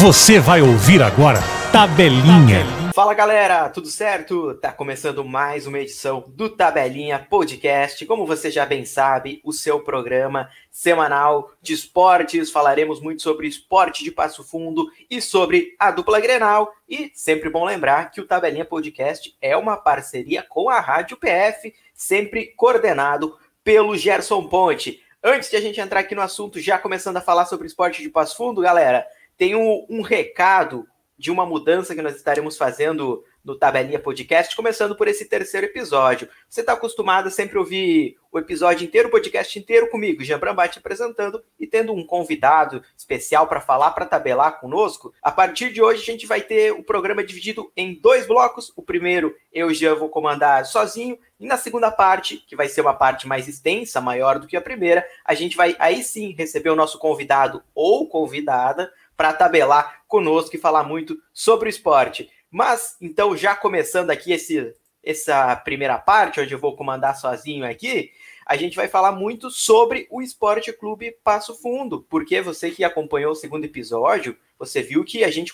Você vai ouvir agora Tabelinha. Fala galera, tudo certo? Tá começando mais uma edição do Tabelinha Podcast. Como você já bem sabe, o seu programa semanal de esportes. Falaremos muito sobre esporte de passo fundo e sobre a dupla Grenal. E sempre bom lembrar que o Tabelinha Podcast é uma parceria com a Rádio PF, sempre coordenado pelo Gerson Ponte. Antes de a gente entrar aqui no assunto, já começando a falar sobre esporte de passo fundo, galera, tenho um recado de uma mudança que nós estaremos fazendo no Tabelinha Podcast, começando por esse terceiro episódio. Você está acostumado a sempre ouvir o episódio inteiro, o podcast inteiro comigo, Jean Brambate apresentando e tendo um convidado especial para falar, para tabelar conosco. A partir de hoje, a gente vai ter o programa dividido em dois blocos. O primeiro, eu já vou comandar sozinho, e na segunda parte, que vai ser uma parte mais extensa, maior do que a primeira, a gente vai aí sim receber o nosso convidado ou convidada para tabelar conosco e falar muito sobre o esporte. Mas, então, já começando aqui esse, essa primeira parte, onde eu vou comandar sozinho aqui, a gente vai falar muito sobre o Esporte Clube Passo Fundo, porque você que acompanhou o segundo episódio, você viu que a gente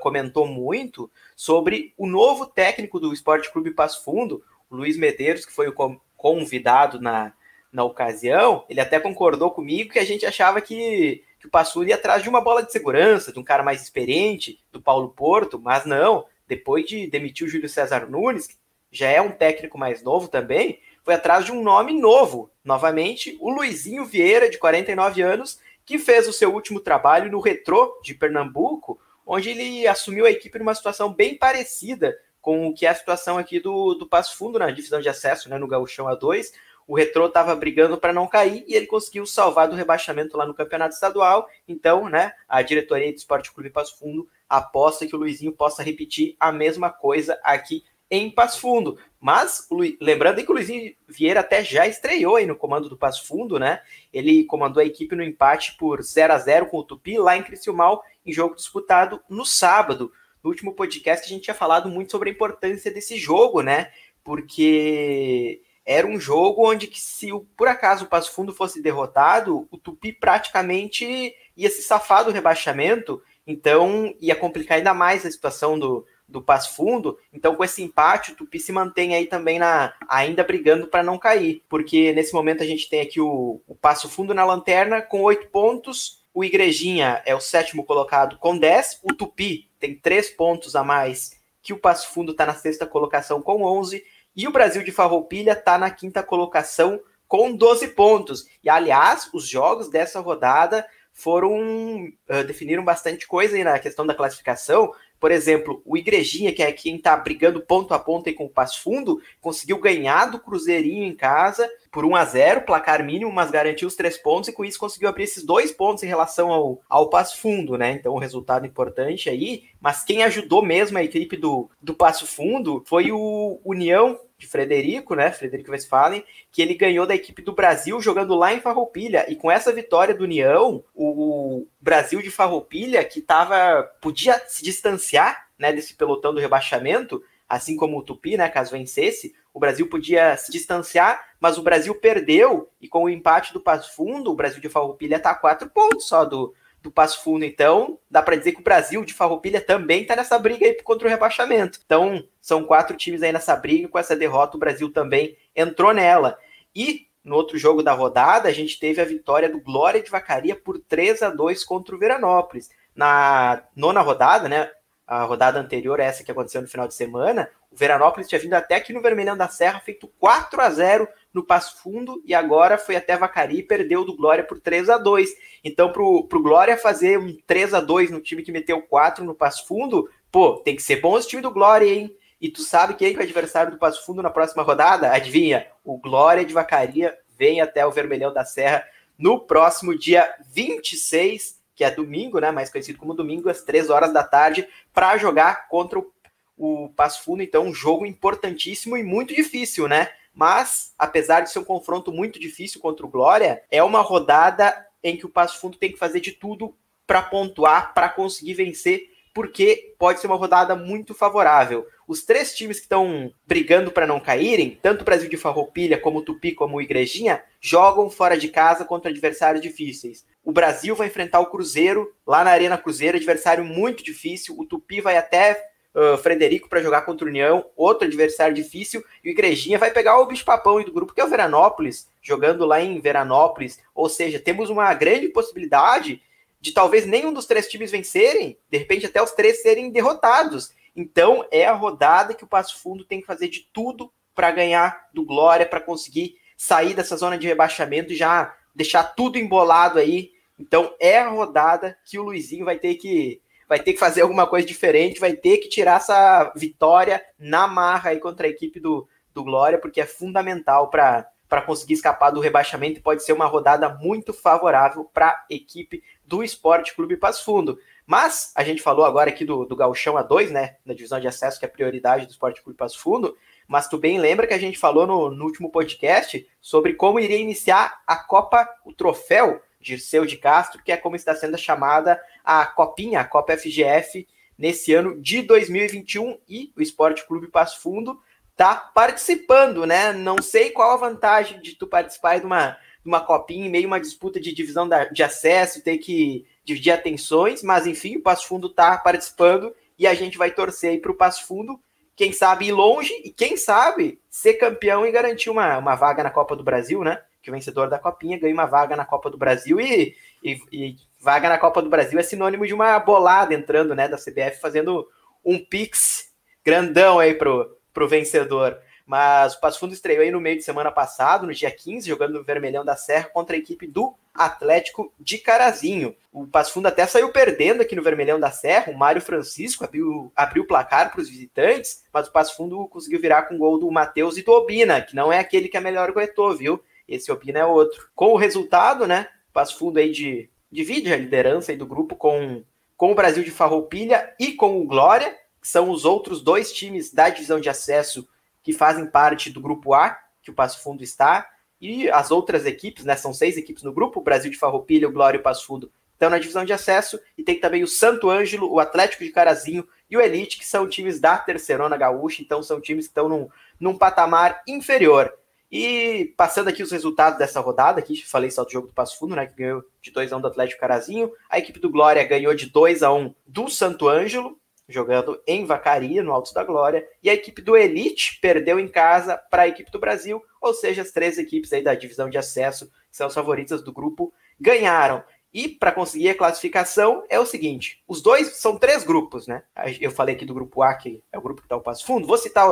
comentou muito sobre o novo técnico do Esporte Clube Passo Fundo, o Luiz Medeiros, que foi o convidado na, na ocasião. Ele até concordou comigo que a gente achava que que o Passul ia atrás de uma bola de segurança, de um cara mais experiente, do Paulo Porto, mas não. Depois de demitir o Júlio César Nunes, que já é um técnico mais novo também, foi atrás de um nome novo. Novamente, o Luizinho Vieira, de 49 anos, que fez o seu último trabalho no Retrô de Pernambuco, onde ele assumiu a equipe numa situação bem parecida com o que é a situação aqui do, do Passo Fundo na divisão de acesso, né, no Gauchão A2, o Retrô estava brigando para não cair e ele conseguiu salvar do rebaixamento lá no campeonato estadual. Então, né, a diretoria do Esporte Clube Passo Fundo aposta que o Luizinho possa repetir a mesma coisa aqui em Passo Fundo. Mas, lembrando que o Luizinho Vieira até já estreou aí no comando do Passo Fundo, né? Ele comandou a equipe no empate por 0 a 0 com o Tupi lá em Criciúmal, em jogo disputado no sábado. No último podcast a gente tinha falado muito sobre a importância desse jogo, né? Porque era um jogo onde que se por acaso o Passo Fundo fosse derrotado, o Tupi praticamente ia se safar do rebaixamento, então ia complicar ainda mais a situação do, do Passo Fundo. Então, com esse empate, o Tupi se mantém aí também na ainda brigando para não cair, porque nesse momento a gente tem aqui o, o Passo Fundo na lanterna com oito pontos. O Igrejinha é o sétimo colocado com 10. O Tupi tem três pontos a mais que o Passo Fundo está na sexta colocação com 11. E o Brasil de Farroupilha está na quinta colocação com 12 pontos. E, aliás, os jogos dessa rodada foram uh, definiram bastante coisa aí na questão da classificação. Por exemplo, o Igrejinha, que é quem está brigando ponto a ponto aí com o Passo Fundo, conseguiu ganhar do Cruzeirinho em casa por 1 a 0 placar mínimo, mas garantiu os três pontos e com isso conseguiu abrir esses dois pontos em relação ao, ao Passo Fundo, né? Então, um resultado importante aí. Mas quem ajudou mesmo a equipe do, do Passo Fundo foi o União de Frederico, né? Frederico Westphalen, que ele ganhou da equipe do Brasil jogando lá em Farroupilha. E com essa vitória do União, o Brasil de Farroupilha, que tava, podia se distanciar né, desse pelotão do rebaixamento, assim como o Tupi, né, caso vencesse, o Brasil podia se distanciar, mas o Brasil perdeu, e com o empate do Passo Fundo, o Brasil de Farroupilha está a quatro pontos só do, do Passo Fundo. Então, dá para dizer que o Brasil de Farroupilha também está nessa briga aí contra o rebaixamento. Então, são quatro times aí nessa briga, com essa derrota o Brasil também entrou nela. E no outro jogo da rodada, a gente teve a vitória do Glória de Vacaria por 3 a 2 contra o Veranópolis. Na nona rodada, né, a rodada anterior, essa que aconteceu no final de semana, o Veranópolis tinha vindo até aqui no Vermelhão da Serra, feito 4 a 0 no Passo Fundo, e agora foi até Vacari e perdeu do Glória por 3 a 2 Então, pro, pro Glória fazer um 3 a 2 no time que meteu 4 no Passo Fundo, pô, tem que ser bom esse time do Glória, hein? E tu sabe quem é o adversário do Passo Fundo na próxima rodada? Adivinha? O Glória de Vacaria vem até o Vermelhão da Serra no próximo dia 26 que é domingo, né, mais conhecido como domingo, às três horas da tarde, para jogar contra o, o Passo Fundo. Então, um jogo importantíssimo e muito difícil, né? Mas, apesar de ser um confronto muito difícil contra o Glória, é uma rodada em que o Passo Fundo tem que fazer de tudo para pontuar, para conseguir vencer, porque pode ser uma rodada muito favorável. Os três times que estão brigando para não caírem, tanto o Brasil de Farroupilha, como o Tupi, como o Igrejinha, jogam fora de casa contra adversários difíceis. o Brasil vai enfrentar o Cruzeiro lá na Arena Cruzeiro, adversário muito difícil. O Tupi vai até uh, Frederico para jogar contra o União, outro adversário difícil. E o Igrejinha vai pegar o bicho-papão do grupo, que é o Veranópolis, jogando lá em Veranópolis. Ou seja, temos uma grande possibilidade de talvez nenhum dos três times vencerem, de repente até os três serem derrotados. Então é a rodada que o Passo Fundo tem que fazer de tudo para ganhar do Glória, para conseguir sair dessa zona de rebaixamento e já deixar tudo embolado aí então é a rodada que o Luizinho vai ter que vai ter que fazer alguma coisa diferente, vai ter que tirar essa vitória na marra aí contra a equipe do, do Glória, porque é fundamental para para conseguir escapar do rebaixamento pode ser uma rodada muito favorável para a equipe do Esporte Clube Passo Fundo. Mas a gente falou agora aqui do, do Gauchão A2, né? Na divisão de acesso, que é a prioridade do Esporte Clube Passo Fundo. Mas tu bem lembra que a gente falou no, no último podcast sobre como iria iniciar a Copa, o troféu Dirceu de Castro, que é como está sendo chamada a Copinha, a Copa FGF, nesse ano de 2021. E o Esporte Clube Passo Fundo está participando, né? Não sei qual a vantagem de tu participar de uma, de uma copinha meio uma disputa de divisão da, de acesso, ter que dividir atenções, mas enfim, o Passo Fundo está participando e a gente vai torcer para o Passo Fundo, quem sabe ir longe e quem sabe ser campeão e garantir uma, uma vaga na Copa do Brasil, né? Que o vencedor da Copinha ganha uma vaga na Copa do Brasil e, e, e, vaga na Copa do Brasil é sinônimo de uma bolada entrando, né, da CBF fazendo um pix grandão aí pro, pro vencedor. Mas o Passo Fundo estreou aí no meio de semana passado, no dia 15, jogando no Vermelhão da Serra contra a equipe do Atlético de Carazinho. O Passo Fundo até saiu perdendo aqui no Vermelhão da Serra. O Mário Francisco abriu, abriu o placar para os visitantes, mas o Passo Fundo conseguiu virar com o gol do Matheus e do Obina, que não é aquele que é melhor goletou, viu? Esse Opina é outro. Com o resultado, né? Passo Fundo aí de, divide a liderança aí do grupo com, com o Brasil de Farroupilha e com o Glória, que são os outros dois times da divisão de acesso que fazem parte do grupo A, que o Passo Fundo está. E as outras equipes, né? São seis equipes no grupo: o Brasil de Farroupilha, o Glória e o Passo Fundo estão na divisão de acesso. E tem também o Santo Ângelo, o Atlético de Carazinho e o Elite, que são times da Terceirona Gaúcha. Então são times que estão num, num patamar inferior. E passando aqui os resultados dessa rodada, aqui falei só do jogo do Passo Fundo, né, que ganhou de 2 a 1 do Atlético Carazinho. A equipe do Glória ganhou de 2 a 1 do Santo Ângelo, jogando em Vacaria, no Alto da Glória. E a equipe do Elite perdeu em casa para a equipe do Brasil, ou seja, as três equipes aí da divisão de acesso, que são as favoritas do grupo, ganharam. E para conseguir a classificação é o seguinte: os dois são três grupos, né? Eu falei aqui do grupo A, que é o grupo que está o Passo Fundo. Vou citar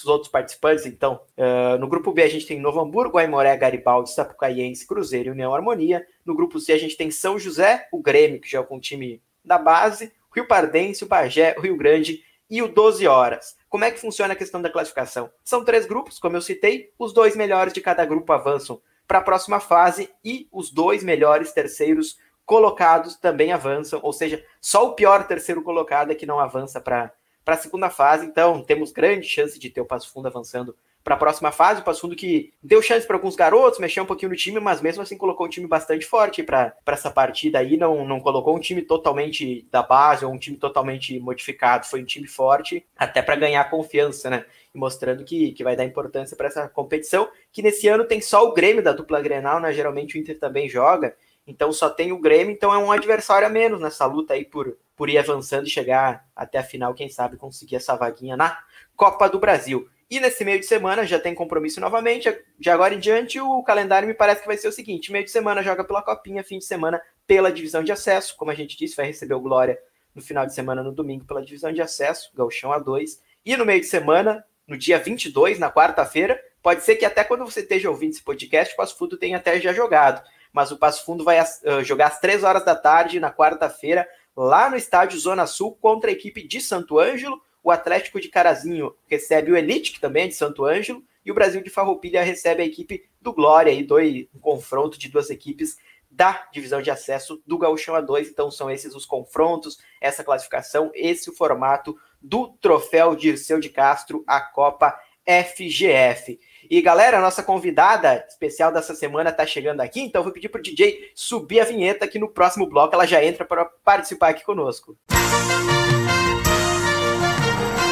os outros participantes, então. Uh, no grupo B a gente tem Novo Hamburgo, Aimoré, Garibaldi, Sapucaiense, Cruzeiro e União Harmonia. No grupo C a gente tem São José, o Grêmio, que joga com o time da base, Rio Pardense, o Bagé, o Rio Grande e o 12 Horas. Como é que funciona a questão da classificação? São três grupos, como eu citei, os dois melhores de cada grupo avançam para a próxima fase e os dois melhores terceiros colocados também avançam, ou seja, só o pior terceiro colocado é que não avança para para a segunda fase. Então, temos grande chance de ter o Passo Fundo avançando para a próxima fase. O Passo Fundo que deu chance para alguns garotos, mexeu um pouquinho no time, mas mesmo assim colocou um time bastante forte para essa partida aí. Não, não colocou um time totalmente da base ou um time totalmente modificado. Foi um time forte, até para ganhar confiança, né? E mostrando que, que vai dar importância para essa competição. Que nesse ano tem só o Grêmio da dupla Grenal, né? Geralmente o Inter também joga. Então só tem o Grêmio, então é um adversário a menos nessa luta aí por, por ir avançando e chegar até a final, quem sabe conseguir essa vaguinha na Copa do Brasil. E nesse meio de semana já tem compromisso novamente. De agora em diante, o calendário me parece que vai ser o seguinte: meio de semana joga pela Copinha, fim de semana pela divisão de acesso. Como a gente disse, vai receber o Glória no final de semana, no domingo, pela divisão de acesso, Galchão A2. E no meio de semana, no dia 22, na quarta-feira, pode ser que até quando você esteja ouvindo esse podcast, o Passo Fundo tenha até já jogado mas o Passo Fundo vai uh, jogar às três horas da tarde na quarta-feira, lá no estádio Zona Sul, contra a equipe de Santo Ângelo. O Atlético de Carazinho recebe o Elite, que também é de Santo Ângelo, e o Brasil de Farroupilha recebe a equipe do Glória, e dois, um confronto de duas equipes da divisão de acesso do Gauchão A2. Então são esses os confrontos, essa classificação, esse o formato do troféu Dirceu de Castro, a Copa FGF. E galera, a nossa convidada especial dessa semana está chegando aqui, então vou pedir para o DJ subir a vinheta que no próximo bloco ela já entra para participar aqui conosco.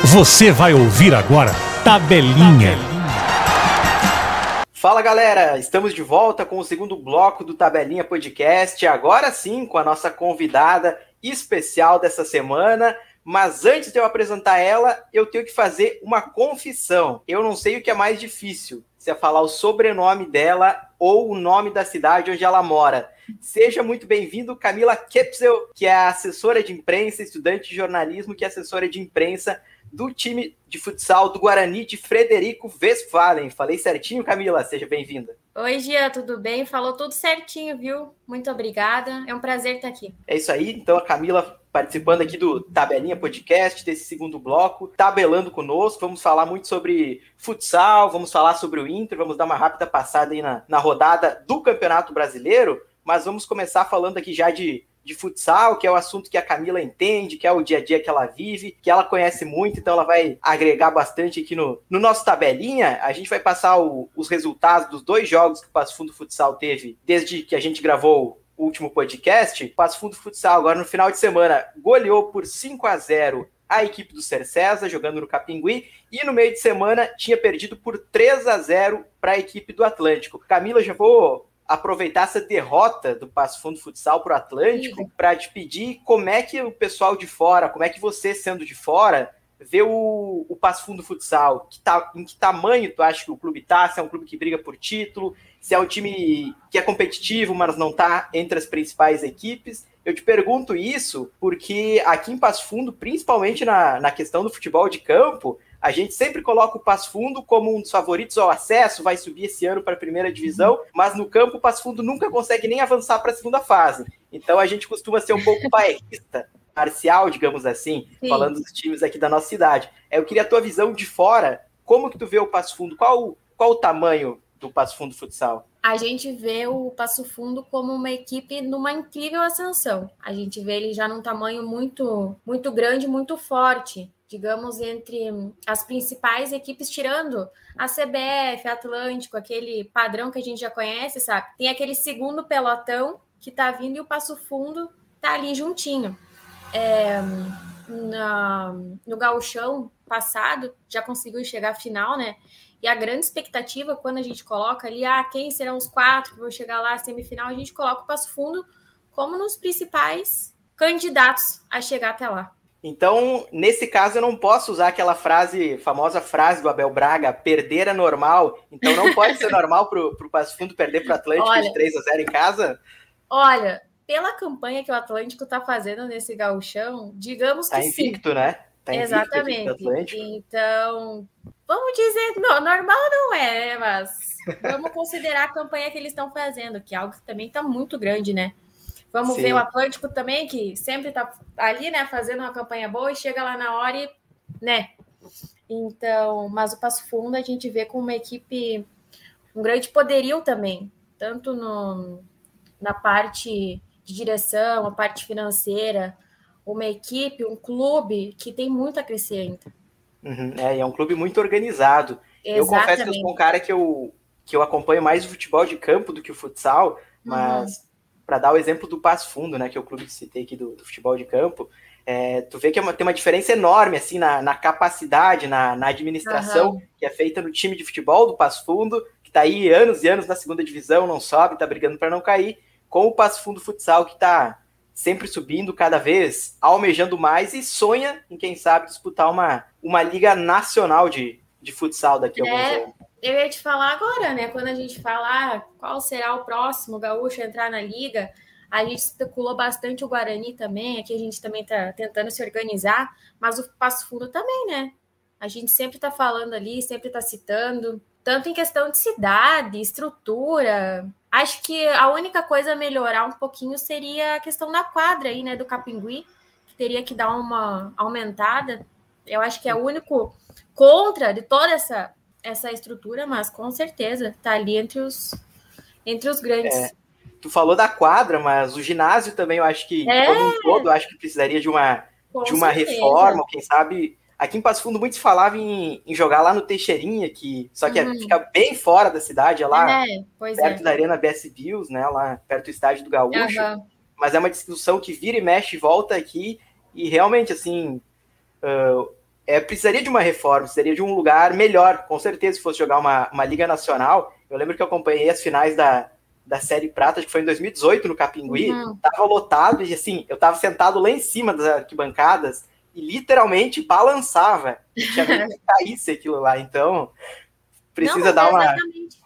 Você vai ouvir agora Tabelinha. Fala galera, estamos de volta com o segundo bloco do Tabelinha Podcast. Agora sim, com a nossa convidada especial dessa semana. Mas antes de eu apresentar ela, eu tenho que fazer uma confissão. Eu não sei o que é mais difícil, se é falar o sobrenome dela ou o nome da cidade onde ela mora. Seja muito bem-vindo, Camila Kepsel, que é assessora de imprensa, estudante de jornalismo, que é assessora de imprensa do time de futsal do Guarani de Frederico Westphalen. Falei certinho, Camila? Seja bem-vinda. Oi, Gia, tudo bem? Falou tudo certinho, viu? Muito obrigada. É um prazer estar aqui. É isso aí. Então, a Camila participando aqui do Tabelinha Podcast, desse segundo bloco, tabelando conosco. Vamos falar muito sobre futsal, vamos falar sobre o Inter, vamos dar uma rápida passada aí na, na rodada do Campeonato Brasileiro, mas vamos começar falando aqui já de de futsal, que é o assunto que a Camila entende, que é o dia a dia que ela vive, que ela conhece muito, então ela vai agregar bastante aqui no, no nosso tabelinha. A gente vai passar o, os resultados dos dois jogos que o Passo Fundo Futsal teve desde que a gente gravou último podcast. Passo Fundo Futsal, agora no final de semana, goleou por 5 a 0 a equipe do Cercesa, jogando no Capingui, e no meio de semana tinha perdido por 3 a 0 para a equipe do Atlântico. Camila, já vou aproveitar essa derrota do Passo Fundo Futsal para o Atlântico para te pedir como é que o pessoal de fora, como é que você, sendo de fora, vê o, o Passo Fundo Futsal. Que tá, em que tamanho tu acha que o clube está? Se é um clube que briga por título, se é um time que é competitivo, mas não está entre as principais equipes. Eu te pergunto isso porque aqui em Passo Fundo, principalmente na, na questão do futebol de campo, a gente sempre coloca o Passo Fundo como um dos favoritos ao acesso, vai subir esse ano para a primeira divisão, mas no campo o Passo Fundo nunca consegue nem avançar para a segunda fase. Então a gente costuma ser um pouco bairrista, parcial, digamos assim, Sim. falando dos times aqui da nossa cidade. Eu queria a tua visão de fora, como que tu vê o Passo Fundo? Qual, qual o tamanho do Passo Fundo Futsal? A gente vê o Passo Fundo como uma equipe numa incrível ascensão. A gente vê ele já num tamanho muito, muito grande, muito forte digamos, entre as principais equipes, tirando a CBF, Atlântico, aquele padrão que a gente já conhece, sabe? Tem aquele segundo pelotão que tá vindo e o Passo Fundo tá ali juntinho. É, na, no gauchão passado, já conseguiu chegar à final, né? E a grande expectativa, quando a gente coloca ali, ah, quem serão os quatro que vão chegar lá à semifinal, a gente coloca o Passo Fundo como nos principais candidatos a chegar até lá. Então, nesse caso, eu não posso usar aquela frase, famosa frase do Abel Braga, perder é normal. Então, não pode ser normal para o Passo Fundo perder para o Atlântico olha, de 3 a 0 em casa? Olha, pela campanha que o Atlântico está fazendo nesse gauchão, digamos tá que invicto, sim. né? Tá Exatamente. Então, vamos dizer, não, normal não é, né? Mas vamos considerar a campanha que eles estão fazendo, que é algo que também está muito grande, né? Vamos Sim. ver o Atlântico também, que sempre está ali, né, fazendo uma campanha boa e chega lá na hora e, né? Então, mas o Passo Fundo a gente vê com uma equipe, um grande poderio também, tanto no, na parte de direção, a parte financeira, uma equipe, um clube que tem muito a crescer ainda. Uhum, é, é um clube muito organizado. Exatamente. Eu confesso que eu sou um cara que eu, que eu acompanho mais o futebol de campo do que o futsal, mas uhum para dar o exemplo do Passo Fundo, né, que é o clube que citei aqui do, do futebol de campo, é, tu vê que é uma, tem uma diferença enorme assim na, na capacidade, na, na administração uhum. que é feita no time de futebol do Passo Fundo, que está aí anos e anos na segunda divisão, não sobe, está brigando para não cair, com o Passo Fundo Futsal que está sempre subindo cada vez, almejando mais e sonha em quem sabe disputar uma, uma liga nacional de, de futsal daqui a é, alguns anos eu ia te falar agora, né? Quando a gente fala ah, qual será o próximo gaúcho a entrar na liga, a gente especulou bastante o Guarani também, aqui a gente também está tentando se organizar, mas o Passo Fundo também, né? A gente sempre está falando ali, sempre está citando, tanto em questão de cidade, estrutura. Acho que a única coisa a melhorar um pouquinho seria a questão da quadra aí, né, do Capingui, que teria que dar uma aumentada. Eu acho que é o único contra de toda essa essa estrutura, mas com certeza está ali entre os, entre os grandes. É, tu falou da quadra, mas o ginásio também eu acho que, é. como um todo, acho que precisaria de uma, de uma reforma, quem sabe. Aqui em Passo Fundo muito se falava em, em, jogar lá no Teixeirinha, que, só que é, uhum. fica bem fora da cidade, é lá é, perto da Arena BS Bills, né, lá perto do estádio do Gaúcho. Uhum. Mas é uma discussão que vira e mexe e volta aqui, e realmente, assim, uh, é, precisaria de uma reforma, precisaria de um lugar melhor, com certeza, se fosse jogar uma, uma Liga Nacional. Eu lembro que eu acompanhei as finais da, da Série Prata, que foi em 2018 no Capingui, uhum. tava lotado e assim, eu tava sentado lá em cima das arquibancadas e literalmente balançava. Tinha medo que caísse aquilo lá, então precisa Não, dar uma. Exatamente.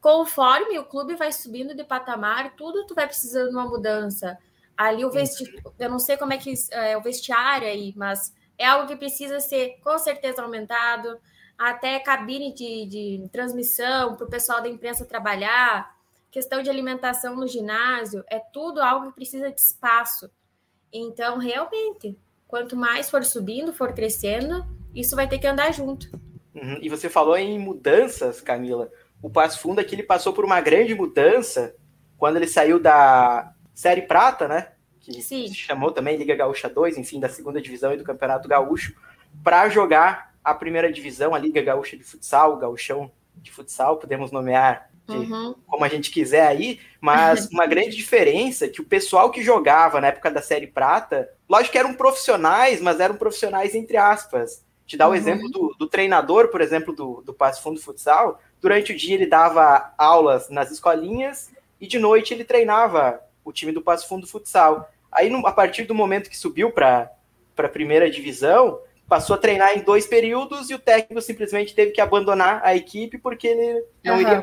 Conforme o clube vai subindo de patamar, tudo tu vai precisando de uma mudança. Ali o vestiário, eu não sei como é que é o vestiário aí, mas é algo que precisa ser com certeza aumentado. Até cabine de, de transmissão para o pessoal da imprensa trabalhar, questão de alimentação no ginásio, é tudo algo que precisa de espaço. Então, realmente, quanto mais for subindo, for crescendo, isso vai ter que andar junto. Uhum. E você falou em mudanças, Camila. O Passo Fundo aqui ele passou por uma grande mudança quando ele saiu da Série Prata, né? Que Sim. se chamou também Liga Gaúcha 2, enfim, da segunda divisão e do Campeonato Gaúcho, para jogar a primeira divisão, a Liga Gaúcha de Futsal, o Gauchão de Futsal, podemos nomear uhum. como a gente quiser aí, mas uma grande diferença é que o pessoal que jogava na época da Série Prata, lógico que eram profissionais, mas eram profissionais entre aspas. Te dá o uhum. exemplo do, do, treinador, por exemplo, do, do Passo Fundo Futsal. Durante o dia ele dava aulas nas escolinhas e de noite ele treinava o time do Passo Fundo Futsal. Aí, no, a partir do momento que subiu para a primeira divisão, passou a treinar em dois períodos e o técnico simplesmente teve que abandonar a equipe porque ele não uhum. iria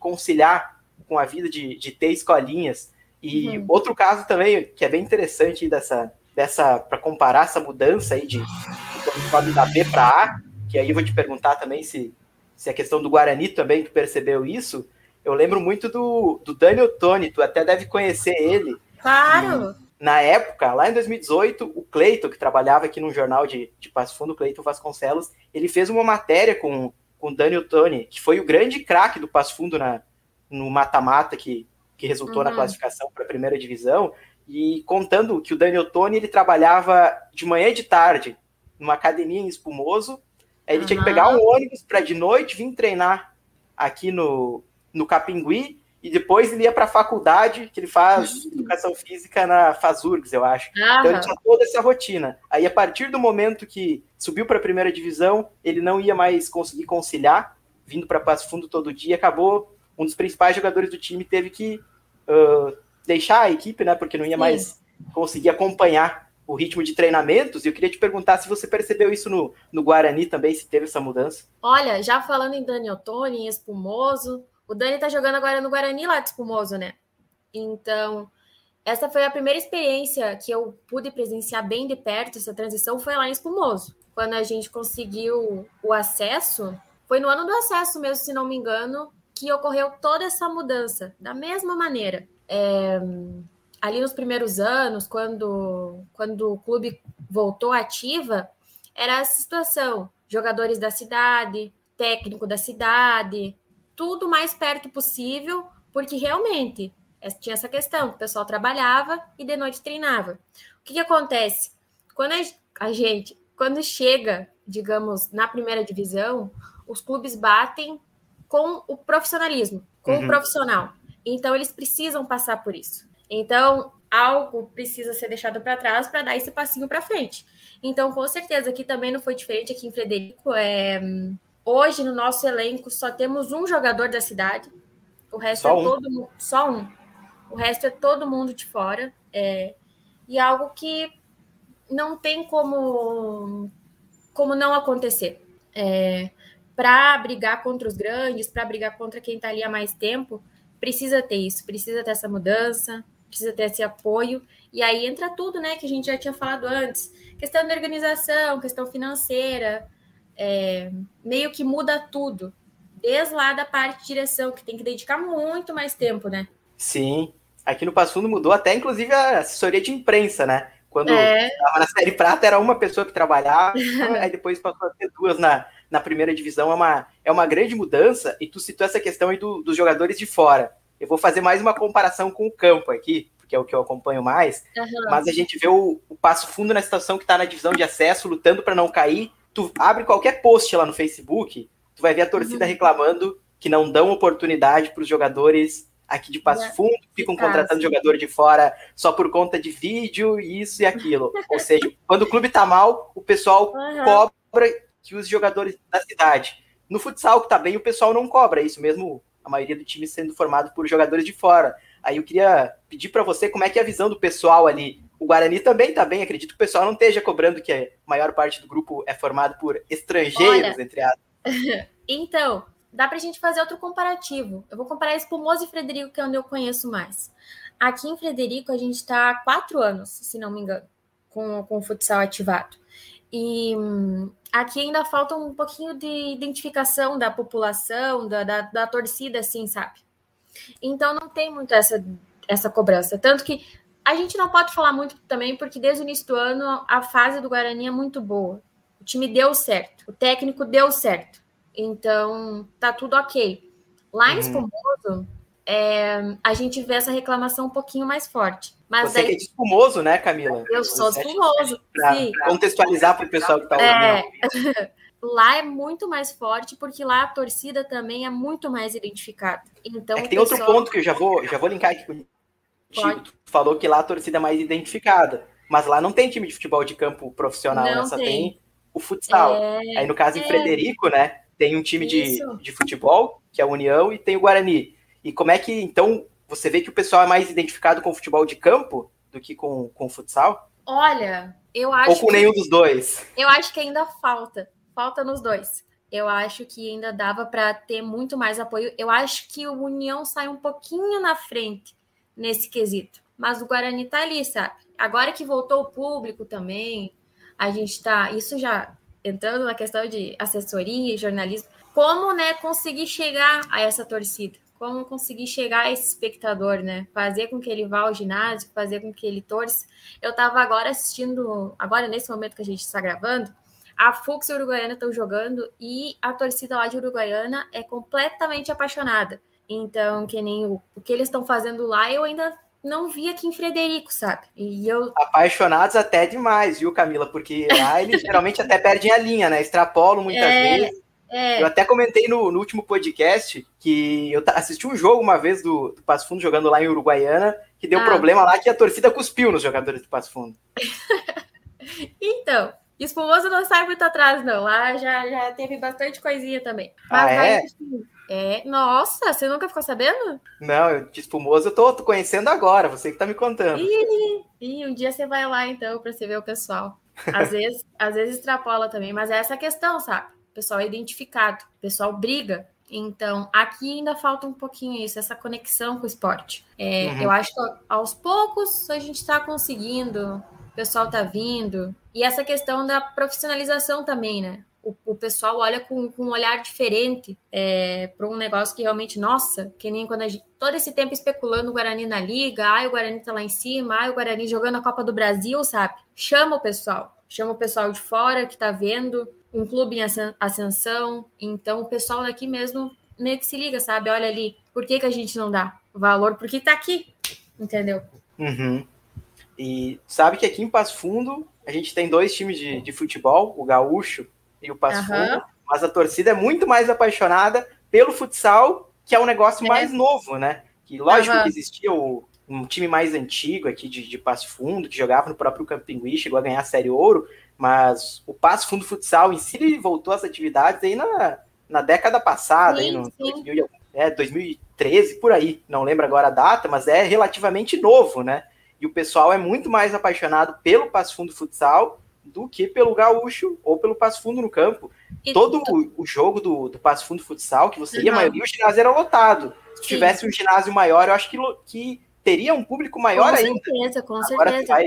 conciliar com a vida de, de ter escolinhas. E uhum. outro caso também, que é bem interessante dessa, dessa para comparar essa mudança aí de quando da B para A, que aí eu vou te perguntar também se, se a questão do Guarani também tu percebeu isso. Eu lembro muito do, do Daniel Tony, tu até deve conhecer ele. Claro! E, na época, lá em 2018, o Cleiton, que trabalhava aqui num jornal de, de Passo Fundo, Cleiton Vasconcelos, ele fez uma matéria com, com o Daniel Tony, que foi o grande craque do Passo Fundo na, no mata-mata que, que resultou uhum. na classificação para a primeira divisão, e contando que o Daniel Tony ele trabalhava de manhã e de tarde numa academia em Espumoso, aí ele uhum. tinha que pegar um ônibus para de noite vir treinar aqui no, no Capingui, e depois ele ia para a faculdade, que ele faz uhum. educação física na Fazurgs, eu acho. Uhum. Então ele tinha toda essa rotina. Aí a partir do momento que subiu para a primeira divisão, ele não ia mais conseguir conciliar, vindo para Passo Fundo todo dia, acabou um dos principais jogadores do time teve que uh, deixar a equipe, né? Porque não ia Sim. mais conseguir acompanhar o ritmo de treinamentos. E eu queria te perguntar se você percebeu isso no, no Guarani também, se teve essa mudança. Olha, já falando em Dani Ottoni, em Espumoso, o Dani tá jogando agora no Guarani lá de Espumoso, né? Então, essa foi a primeira experiência que eu pude presenciar bem de perto, essa transição foi lá em Espumoso. Quando a gente conseguiu o acesso, foi no ano do acesso mesmo, se não me engano, que ocorreu toda essa mudança, da mesma maneira. É, ali nos primeiros anos, quando, quando o clube voltou ativa, era a situação: jogadores da cidade, técnico da cidade, tudo mais perto possível, porque realmente tinha essa questão: o pessoal trabalhava e de noite treinava. O que, que acontece? Quando a gente, quando chega, digamos, na primeira divisão, os clubes batem com o profissionalismo, com uhum. o profissional. Então, eles precisam passar por isso. Então, algo precisa ser deixado para trás para dar esse passinho para frente. Então, com certeza, aqui também não foi diferente. Aqui em Frederico, é... hoje no nosso elenco só temos um jogador da cidade. O resto só é um. todo mundo, só um. O resto é todo mundo de fora. É... E algo que não tem como, como não acontecer. É para brigar contra os grandes, para brigar contra quem está ali há mais tempo, precisa ter isso, precisa ter essa mudança, precisa ter esse apoio. E aí entra tudo, né, que a gente já tinha falado antes. Questão de organização, questão financeira, é, meio que muda tudo. Desde lá da parte de direção, que tem que dedicar muito mais tempo, né? Sim. Aqui no Passo Fundo mudou até, inclusive, a assessoria de imprensa, né? Quando estava é. na Série Prata, era uma pessoa que trabalhava, aí depois passou a ter duas na, na primeira divisão é uma, é uma grande mudança, e tu citou essa questão aí do, dos jogadores de fora. Eu vou fazer mais uma comparação com o campo aqui, porque é o que eu acompanho mais, uhum. mas a gente vê o, o passo fundo na situação que está na divisão de acesso, lutando para não cair. Tu abre qualquer post lá no Facebook, tu vai ver a torcida uhum. reclamando que não dão oportunidade para os jogadores aqui de Passo é. Fundo, ficam contratando jogador de fora só por conta de vídeo, isso e aquilo. Ou seja, quando o clube tá mal, o pessoal uhum. cobra que os jogadores da cidade. No futsal que tá bem, o pessoal não cobra isso mesmo. a maioria do time sendo formado por jogadores de fora. Aí eu queria pedir para você como é que é a visão do pessoal ali. O Guarani também está bem, acredito que o pessoal não esteja cobrando que a maior parte do grupo é formado por estrangeiros, Olha, entre aspas. então, dá para a gente fazer outro comparativo. Eu vou comparar Espumoso e Frederico, que é onde eu conheço mais. Aqui em Frederico, a gente está há quatro anos, se não me engano, com, com o futsal ativado. E hum, aqui ainda falta um pouquinho de identificação da população, da, da, da torcida, assim, sabe? Então não tem muito essa, essa cobrança. Tanto que a gente não pode falar muito também, porque desde o início do ano a fase do Guarani é muito boa. O time deu certo, o técnico deu certo. Então tá tudo ok. Lá em uhum. Espumoso, é, a gente vê essa reclamação um pouquinho mais forte. Mas Você daí... que é de espumoso, né, Camila? Eu sou espumoso. Pra, contextualizar para o pessoal que está é. ouvindo. É... lá é muito mais forte, porque lá a torcida também é muito mais identificada. Então, é tem pessoal... outro ponto que eu já vou, já vou linkar aqui Tu falou que lá a torcida é mais identificada. Mas lá não tem time de futebol de campo profissional, né? Só tem. tem o futsal. É... Aí, no caso, em é... Frederico, né? Tem um time de, de futebol, que é a União, e tem o Guarani. E como é que, então, você vê que o pessoal é mais identificado com o futebol de campo do que com, com o futsal? Olha, eu acho. Ou com que, nenhum dos dois? Eu acho que ainda falta. Falta nos dois. Eu acho que ainda dava para ter muito mais apoio. Eu acho que o União sai um pouquinho na frente nesse quesito. Mas o Guarani tá ali, sabe? Agora que voltou o público também, a gente tá. Isso já entrando na questão de assessoria e jornalismo. Como, né, conseguir chegar a essa torcida? como conseguir chegar a esse espectador, né? Fazer com que ele vá ao ginásio, fazer com que ele torça. Eu estava agora assistindo, agora nesse momento que a gente está gravando, a Fux e a Uruguaiana estão jogando e a torcida lá de Uruguaiana é completamente apaixonada. Então, que nem o, o que eles estão fazendo lá, eu ainda não vi aqui em Frederico, sabe? E eu apaixonados até demais, viu, Camila? Porque lá eles geralmente até perdem a linha, né? Extrapolam muitas é... vezes é. Eu até comentei no, no, último podcast que eu assisti um jogo uma vez do, do Passo Fundo jogando lá em Uruguaiana, que deu ah. problema lá que a torcida cuspiu nos jogadores do Passo Fundo. então, Espumoso não sai muito atrás, não. Lá já, já teve bastante coisinha também. Ah, Mas ah, é? É? Nossa, você nunca ficou sabendo? Não, eu, de Espumoso eu tô, tô, conhecendo agora, você que tá me contando. Ih, ih, um dia você vai lá então para você ver o pessoal. Às vezes, às vezes extrapola também, mas é essa questão, sabe? o pessoal é identificado, o pessoal briga. Então, aqui ainda falta um pouquinho isso, essa conexão com o esporte. É, uhum. Eu acho que aos poucos a gente está conseguindo, o pessoal está vindo. E essa questão da profissionalização também, né? O, o pessoal olha com, com um olhar diferente é, para um negócio que realmente, nossa, que nem quando a gente. Todo esse tempo especulando o Guarani na liga, ai, o Guarani tá lá em cima, ai, o Guarani jogando a Copa do Brasil, sabe? Chama o pessoal, chama o pessoal de fora que tá vendo, um clube em ascensão. Então, o pessoal daqui mesmo meio que se liga, sabe? Olha ali, por que, que a gente não dá valor? Porque tá aqui, entendeu? Uhum. E sabe que aqui em Passo Fundo a gente tem dois times de, de futebol, o Gaúcho e o Passo uhum. Fundo, mas a torcida é muito mais apaixonada pelo futsal, que é um negócio é. mais novo, né? Que lógico uhum. que existia o, um time mais antigo aqui de, de Passo Fundo, que jogava no próprio Campingui, chegou a ganhar a Série Ouro, mas o Passo Fundo Futsal em si voltou às atividades aí na, na década passada, sim, aí no 2000, é, 2013, por aí. Não lembro agora a data, mas é relativamente novo, né? E o pessoal é muito mais apaixonado pelo Passo Fundo Futsal do que pelo gaúcho ou pelo Passo Fundo no campo. E Todo tu... o, jogo do, do Passo Fundo Futsal que você ia, a maioria o ginásio era lotado. Se Sim. tivesse um ginásio maior, eu acho que, que teria um público maior com ainda. Com certeza, com agora certeza. Tu vai,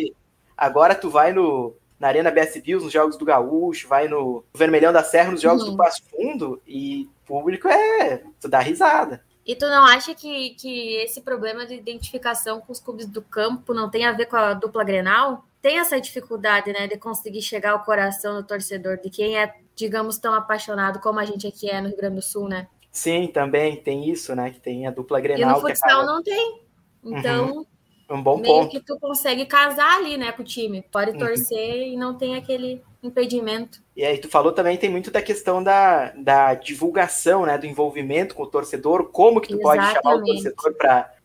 agora tu vai no, na Arena BS Bills, nos Jogos do Gaúcho, vai no Vermelhão da Serra, nos Jogos uhum. do Passo Fundo, e público é. Tu dá risada. E tu não acha que, que esse problema de identificação com os clubes do campo não tem a ver com a dupla Grenal? Tem essa dificuldade, né, de conseguir chegar ao coração do torcedor, de quem é, digamos, tão apaixonado como a gente aqui é no Rio Grande do Sul, né? Sim, também tem isso, né, que tem a dupla Grenal. E no futsal não tem. Então, uhum. Um bom meio ponto. que tu consegue casar ali, né, com o time. Pode uhum. torcer uhum. e não tem aquele impedimento. E aí, tu falou também, tem muito da questão da, da divulgação, né, do envolvimento com o torcedor, como que tu Exatamente. pode chamar o torcedor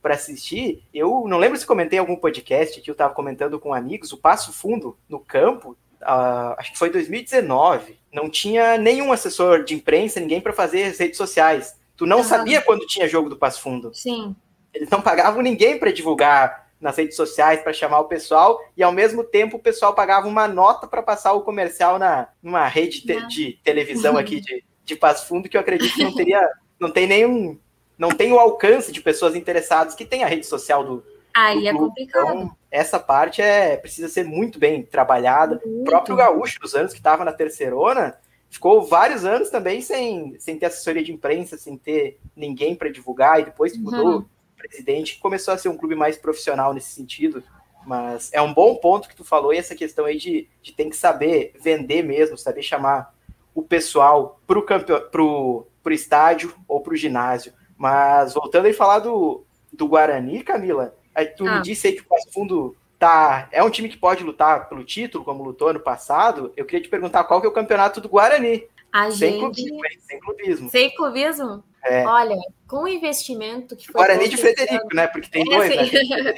para assistir. Eu não lembro se comentei em algum podcast que eu estava comentando com amigos, o Passo Fundo no campo, uh, acho que foi 2019, não tinha nenhum assessor de imprensa, ninguém para fazer as redes sociais Tu não sabia quando tinha jogo do Passo Fundo. Sim. Eles não pagavam ninguém para divulgar nas redes sociais para chamar o pessoal e ao mesmo tempo o pessoal pagava uma nota para passar o comercial na numa rede te, de televisão aqui de, de Passo Fundo que eu acredito que não teria não tem nenhum não tem o alcance de pessoas interessadas que tem a rede social do Aí do é complicado. Então, essa parte é precisa ser muito bem trabalhada. Muito. O próprio Gaúcho, dos anos que estava na terceirona, ficou vários anos também sem, sem ter assessoria de imprensa, sem ter ninguém para divulgar, e depois que mudou uhum. Presidente, começou a ser um clube mais profissional nesse sentido. Mas é um bom ponto que tu falou, e essa questão aí de, de tem que saber vender mesmo, saber chamar o pessoal para o pro, pro estádio ou para o ginásio. Mas voltando a falar do, do Guarani, Camila, aí tu ah. me disse aí que o Passo Fundo tá, é um time que pode lutar pelo título, como lutou ano passado. Eu queria te perguntar qual que é o campeonato do Guarani. A sem, gente... clubismo, sem clubismo. Sem clubismo? É. Olha, com o investimento que foi. Guarani de Frederico, ano... né? Porque tem é, dois, né?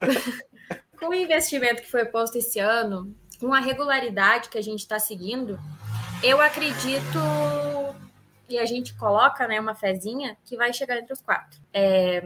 com o investimento que foi posto esse ano, com a regularidade que a gente está seguindo, eu acredito e a gente coloca né, uma fezinha que vai chegar entre os quatro. É,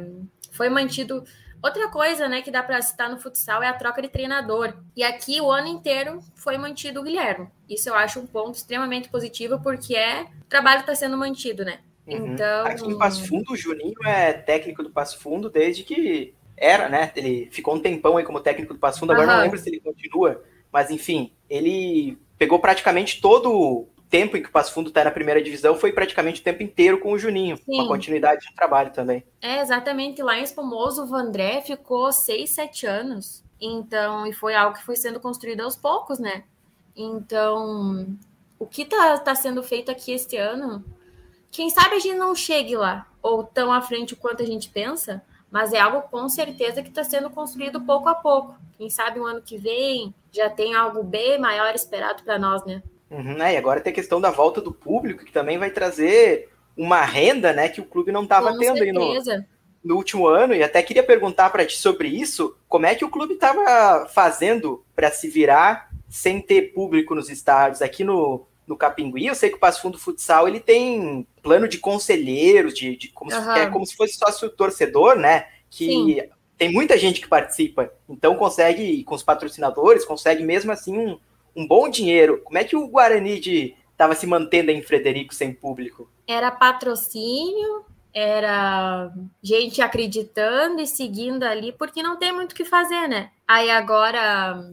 foi mantido. Outra coisa né, que dá para citar no futsal é a troca de treinador. E aqui o ano inteiro foi mantido o Guilherme. Isso eu acho um ponto extremamente positivo, porque é o trabalho está sendo mantido, né? Uhum. Então. Aqui no Passo Fundo, o Juninho é técnico do Passo Fundo desde que era, né? Ele ficou um tempão aí como técnico do Passo Fundo, agora uhum. não lembro se ele continua, mas enfim, ele pegou praticamente todo tempo em que o Passo Fundo está na primeira divisão foi praticamente o tempo inteiro com o Juninho, Sim. uma continuidade de trabalho também. É, exatamente. Lá em Espumoso, o Vandré ficou seis, sete anos. Então, e foi algo que foi sendo construído aos poucos, né? Então, o que está tá sendo feito aqui este ano, quem sabe a gente não chegue lá, ou tão à frente o quanto a gente pensa, mas é algo com certeza que está sendo construído pouco a pouco. Quem sabe o ano que vem já tem algo bem maior esperado para nós, né? Uhum, né? E agora tem a questão da volta do público, que também vai trazer uma renda né, que o clube não estava tendo no, no último ano. E até queria perguntar para ti sobre isso: como é que o clube estava fazendo para se virar sem ter público nos estádios? Aqui no, no Capinguí, eu sei que o Passo Fundo Futsal ele tem plano de conselheiros, de, de como, uhum. se, é como se fosse sócio torcedor, né? Que Sim. tem muita gente que participa, então consegue, com os patrocinadores, consegue mesmo assim um um bom dinheiro. Como é que o Guarani estava se mantendo em Frederico sem público? Era patrocínio, era gente acreditando e seguindo ali, porque não tem muito o que fazer, né? Aí agora,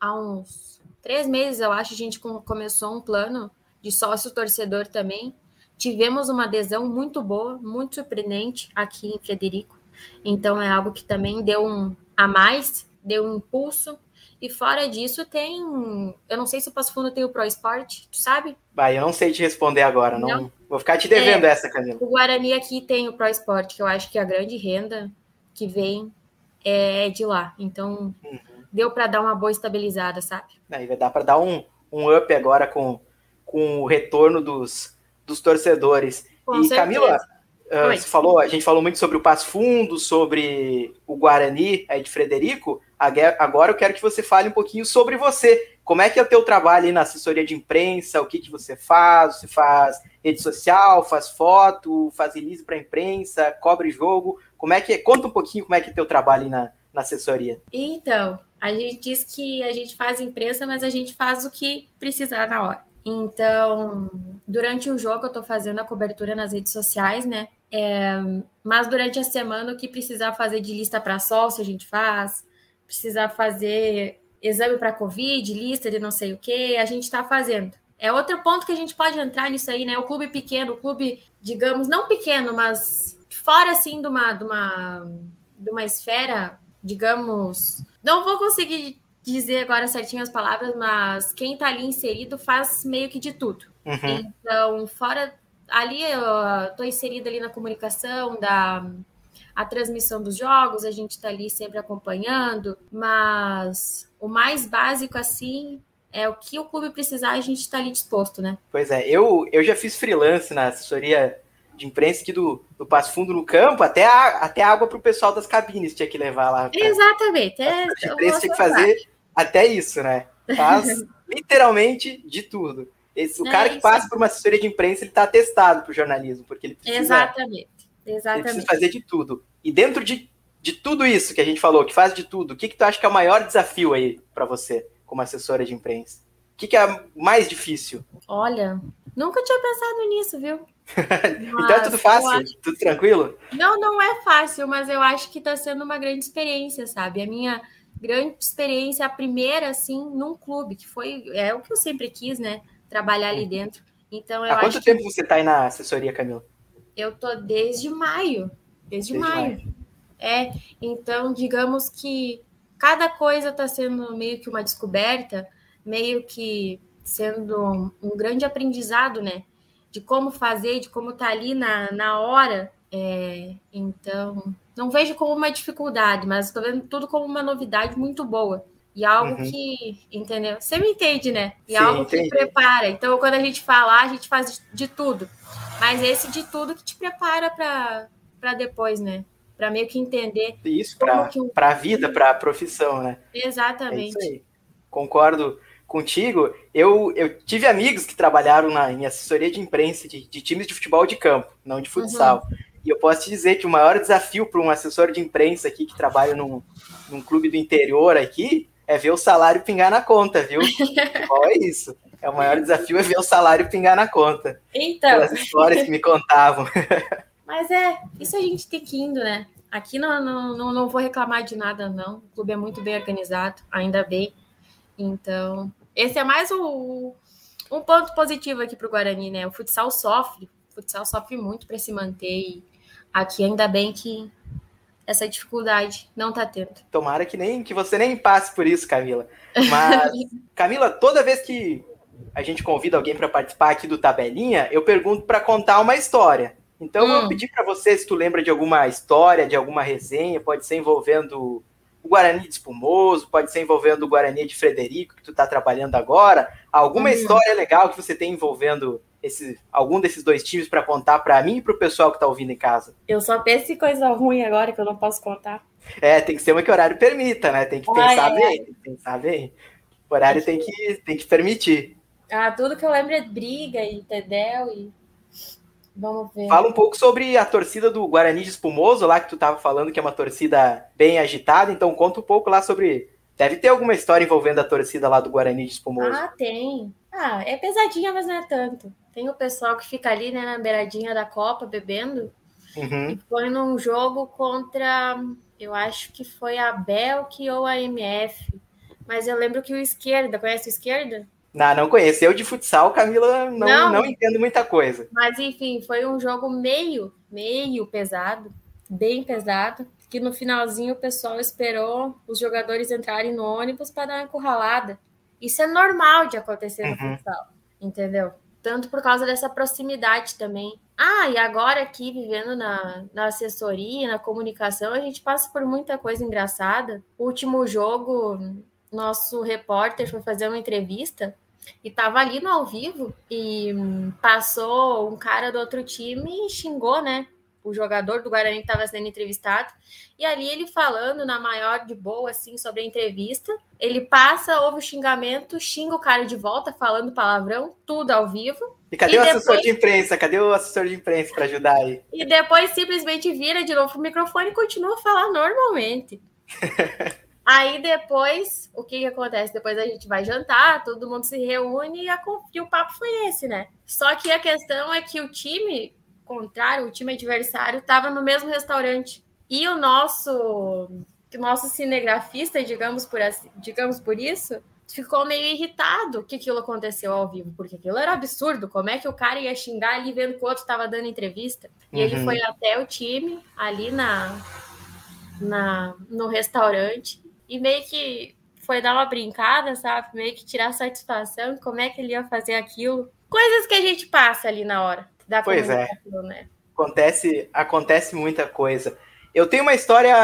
há uns três meses, eu acho, a gente começou um plano de sócio torcedor também. Tivemos uma adesão muito boa, muito surpreendente aqui em Frederico. Então é algo que também deu um a mais, deu um impulso e fora disso, tem. Eu não sei se o Passo Fundo tem o Pro Sport, tu sabe? Vai, eu não sei te responder agora. Não. não. Vou ficar te devendo é, essa, Camila. O Guarani aqui tem o Pro Sport, que eu acho que a grande renda que vem é de lá. Então, uhum. deu para dar uma boa estabilizada, sabe? Aí vai dar para dar um, um up agora com, com o retorno dos, dos torcedores. Com e, certeza. Camila, uh, você falou, a gente falou muito sobre o Passo Fundo, sobre o Guarani aí de Frederico. Agora eu quero que você fale um pouquinho sobre você. Como é que é o teu trabalho aí na assessoria de imprensa? O que, que você faz? Você faz rede social, faz foto, faz release para a imprensa, cobre jogo? Como é que é? Conta um pouquinho como é que é o teu trabalho aí na, na assessoria. Então, a gente diz que a gente faz imprensa, mas a gente faz o que precisar na hora. Então, durante o jogo eu estou fazendo a cobertura nas redes sociais, né? É, mas durante a semana o que precisar fazer de lista para sócio a gente faz precisar fazer exame para Covid, lista de não sei o que, a gente está fazendo. É outro ponto que a gente pode entrar nisso aí, né? O clube pequeno, o clube, digamos, não pequeno, mas fora assim de uma, de uma, de uma esfera, digamos. Não vou conseguir dizer agora certinho as palavras, mas quem está ali inserido faz meio que de tudo. Uhum. Então, fora. Ali eu estou inserida ali na comunicação da a transmissão dos jogos, a gente está ali sempre acompanhando, mas o mais básico assim é o que o clube precisar, a gente está ali disposto, né? Pois é, eu, eu já fiz freelance na assessoria de imprensa aqui do, do Passo Fundo no campo, até, a, até água para o pessoal das cabines tinha que levar lá. Pra, Exatamente. É, a imprensa tinha que fazer até isso, né? Faz literalmente de tudo. Esse, o é, cara que passa por uma assessoria de imprensa, ele está atestado para o jornalismo, porque ele precisa, Exatamente. Exatamente. Ele precisa fazer de tudo. E dentro de, de tudo isso que a gente falou, que faz de tudo, o que, que tu acha que é o maior desafio aí para você, como assessora de imprensa? O que, que é mais difícil? Olha, nunca tinha pensado nisso, viu? então é tudo fácil, acho... tudo tranquilo? Não, não é fácil, mas eu acho que está sendo uma grande experiência, sabe? A minha grande experiência, a primeira, assim, num clube, que foi é o que eu sempre quis, né? Trabalhar ali dentro. Então, eu Há quanto tempo você está aí na assessoria, Camila? Eu tô desde maio. Desde, desde maio. maio. É, então, digamos que cada coisa está sendo meio que uma descoberta, meio que sendo um grande aprendizado, né? De como fazer, de como tá ali na, na hora. É, então, não vejo como uma dificuldade, mas estou vendo tudo como uma novidade muito boa. E algo uhum. que, entendeu? Você me entende, né? E Sim, algo entendi. que prepara. Então, quando a gente fala, a gente faz de tudo. Mas esse de tudo que te prepara para depois, né? Para meio que entender. Isso, para que... a vida, para a profissão, né? Exatamente. É Concordo contigo. Eu, eu tive amigos que trabalharam na, em assessoria de imprensa de, de times de futebol de campo, não de futsal. Uhum. E eu posso te dizer que o maior desafio para um assessor de imprensa aqui que trabalha num, num clube do interior aqui é ver o salário pingar na conta, viu? Olha é isso. É o maior desafio é ver o salário pingar na conta. Então. Pelas histórias que me contavam. Mas é, isso a gente tem que indo, né? Aqui não, não, não, não vou reclamar de nada, não. O clube é muito bem organizado, ainda bem. Então, esse é mais um, um ponto positivo aqui para o Guarani, né? O futsal sofre, o futsal sofre muito para se manter. E aqui ainda bem que essa dificuldade não está tendo. Tomara que nem que você nem passe por isso, Camila. Mas, Camila, toda vez que a gente convida alguém para participar aqui do Tabelinha, eu pergunto para contar uma história. Então, hum. eu pedi para você se tu lembra de alguma história, de alguma resenha, pode ser envolvendo o Guarani de Espumoso, pode ser envolvendo o Guarani de Frederico, que tu está trabalhando agora. Alguma hum. história legal que você tem envolvendo esse, algum desses dois times para contar para mim e para o pessoal que está ouvindo em casa? Eu só penso em coisa ruim agora que eu não posso contar. É, tem que ser uma que o horário permita, né? Tem que pensar ai, bem, tem que pensar bem. O horário tem que, tem que permitir. Ah, tudo que eu lembro é briga e Tedel e. Vamos ver. Fala um pouco sobre a torcida do Guarani de Espumoso, lá que tu estava falando que é uma torcida bem agitada. Então conta um pouco lá sobre. Deve ter alguma história envolvendo a torcida lá do Guarani de Espumoso. Ah, tem. Ah, é pesadinha, mas não é tanto. Tem o pessoal que fica ali, né, na beiradinha da Copa, bebendo. Uhum. E foi num jogo contra, eu acho que foi a Belk ou a MF. Mas eu lembro que o Esquerda, conhece o Esquerda? Não, não conheço. Eu de futsal, Camila, não, não, não entendo muita coisa. Mas enfim, foi um jogo meio, meio pesado, bem pesado, que no finalzinho o pessoal esperou os jogadores entrarem no ônibus para dar uma encurralada. Isso é normal de acontecer no uhum. futsal, entendeu? Tanto por causa dessa proximidade também. Ah, e agora aqui, vivendo na, na assessoria, na comunicação, a gente passa por muita coisa engraçada. O último jogo, nosso repórter foi fazer uma entrevista e tava ali no ao vivo e passou um cara do outro time e xingou, né? O jogador do Guarani que estava sendo entrevistado. E ali ele falando na maior de boa, assim, sobre a entrevista. Ele passa, ouve o xingamento, xinga o cara de volta, falando palavrão, tudo ao vivo. E cadê e o depois... assessor de imprensa? Cadê o assessor de imprensa para ajudar aí? E depois simplesmente vira de novo pro microfone e continua a falar normalmente. Aí depois, o que, que acontece? Depois a gente vai jantar, todo mundo se reúne e, a, e o papo foi esse, né? Só que a questão é que o time contrário, o time adversário, estava no mesmo restaurante. E o nosso, o nosso cinegrafista, digamos por, assim, digamos por isso, ficou meio irritado que aquilo aconteceu ao vivo, porque aquilo era absurdo. Como é que o cara ia xingar ali vendo que o outro estava dando entrevista? E uhum. ele foi até o time, ali na, na no restaurante, e meio que foi dar uma brincada, sabe? Meio que tirar satisfação, como é que ele ia fazer aquilo. Coisas que a gente passa ali na hora da pois é. Né? Acontece, acontece muita coisa. Eu tenho uma história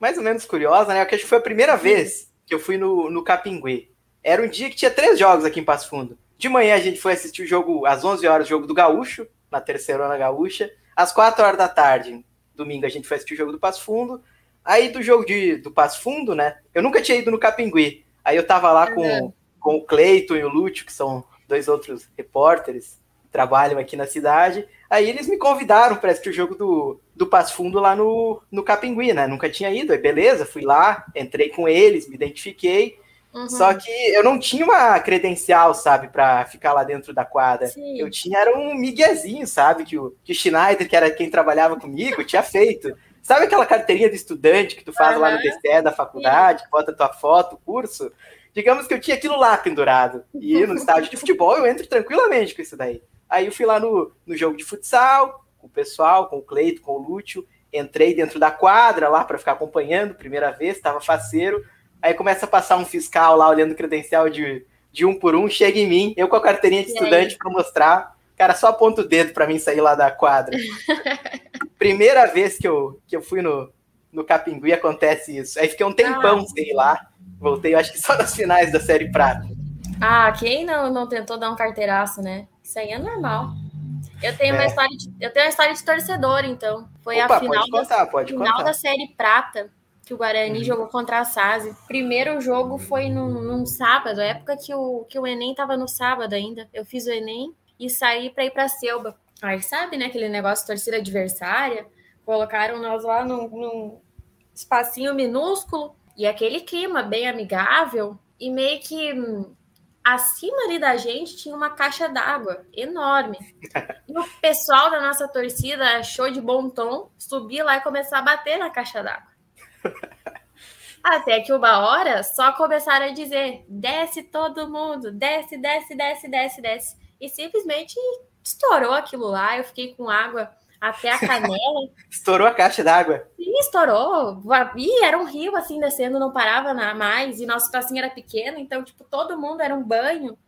mais ou menos curiosa, né? Que acho que foi a primeira uhum. vez que eu fui no, no Capinguê. Era um dia que tinha três jogos aqui em Passo Fundo. De manhã a gente foi assistir o jogo às 11 horas, o jogo do Gaúcho, na terceira hora Gaúcha. Às 4 horas da tarde, domingo, a gente foi assistir o jogo do Passo Fundo. Aí do jogo de, do Passo Fundo, né? Eu nunca tinha ido no Capinguí. Aí eu tava lá com, com o Cleiton e o Lúcio, que são dois outros repórteres trabalham aqui na cidade. Aí eles me convidaram para assistir o jogo do, do Passo Fundo lá no, no Capingui, né? Nunca tinha ido, aí beleza, fui lá, entrei com eles, me identifiquei. Uhum. Só que eu não tinha uma credencial, sabe, para ficar lá dentro da quadra. Sim. Eu tinha era um miguezinho, sabe, que o, que o Schneider, que era quem trabalhava comigo, tinha feito. Sabe aquela carteirinha de estudante que tu faz uhum. lá no TCE da faculdade, que bota tua foto, curso? Digamos que eu tinha aquilo lá pendurado. E no estádio de futebol eu entro tranquilamente com isso daí. Aí eu fui lá no, no jogo de futsal, com o pessoal, com o Cleito, com o Lúcio. Entrei dentro da quadra lá para ficar acompanhando, primeira vez, estava faceiro. Aí começa a passar um fiscal lá olhando o credencial de, de um por um, chega em mim, eu com a carteirinha de estudante para mostrar. Cara, só aponta o dedo para mim sair lá da quadra. Primeira vez que eu, que eu fui no, no Capingui acontece isso. Aí fiquei um tempão ah. sem ir lá. Voltei, acho que só nas finais da Série Prata. Ah, quem não, não tentou dar um carteiraço, né? Isso aí é normal. Eu tenho, é. uma, história de, eu tenho uma história de torcedor, então. Foi Opa, a final, contar, da, final da Série Prata que o Guarani uhum. jogou contra a SASI. Primeiro jogo foi num, num, sábado, época que o, que o Enem tava no sábado ainda. Eu fiz o Enem e saí para ir para Selba. Aí sabe, né, aquele negócio de torcida adversária? Colocaram nós lá num, num espacinho minúsculo e aquele clima bem amigável e meio que hum, acima ali da gente tinha uma caixa d'água enorme. E o pessoal da nossa torcida achou de bom tom subir lá e começar a bater na caixa d'água. Até que uma hora só começaram a dizer: desce todo mundo, desce, desce, desce, desce, desce. E simplesmente estourou aquilo lá. Eu fiquei com água até a canela. estourou a caixa d'água. Sim, estourou. E era um rio assim descendo, não parava mais. E nosso espacinho era pequeno, então, tipo, todo mundo era um banho.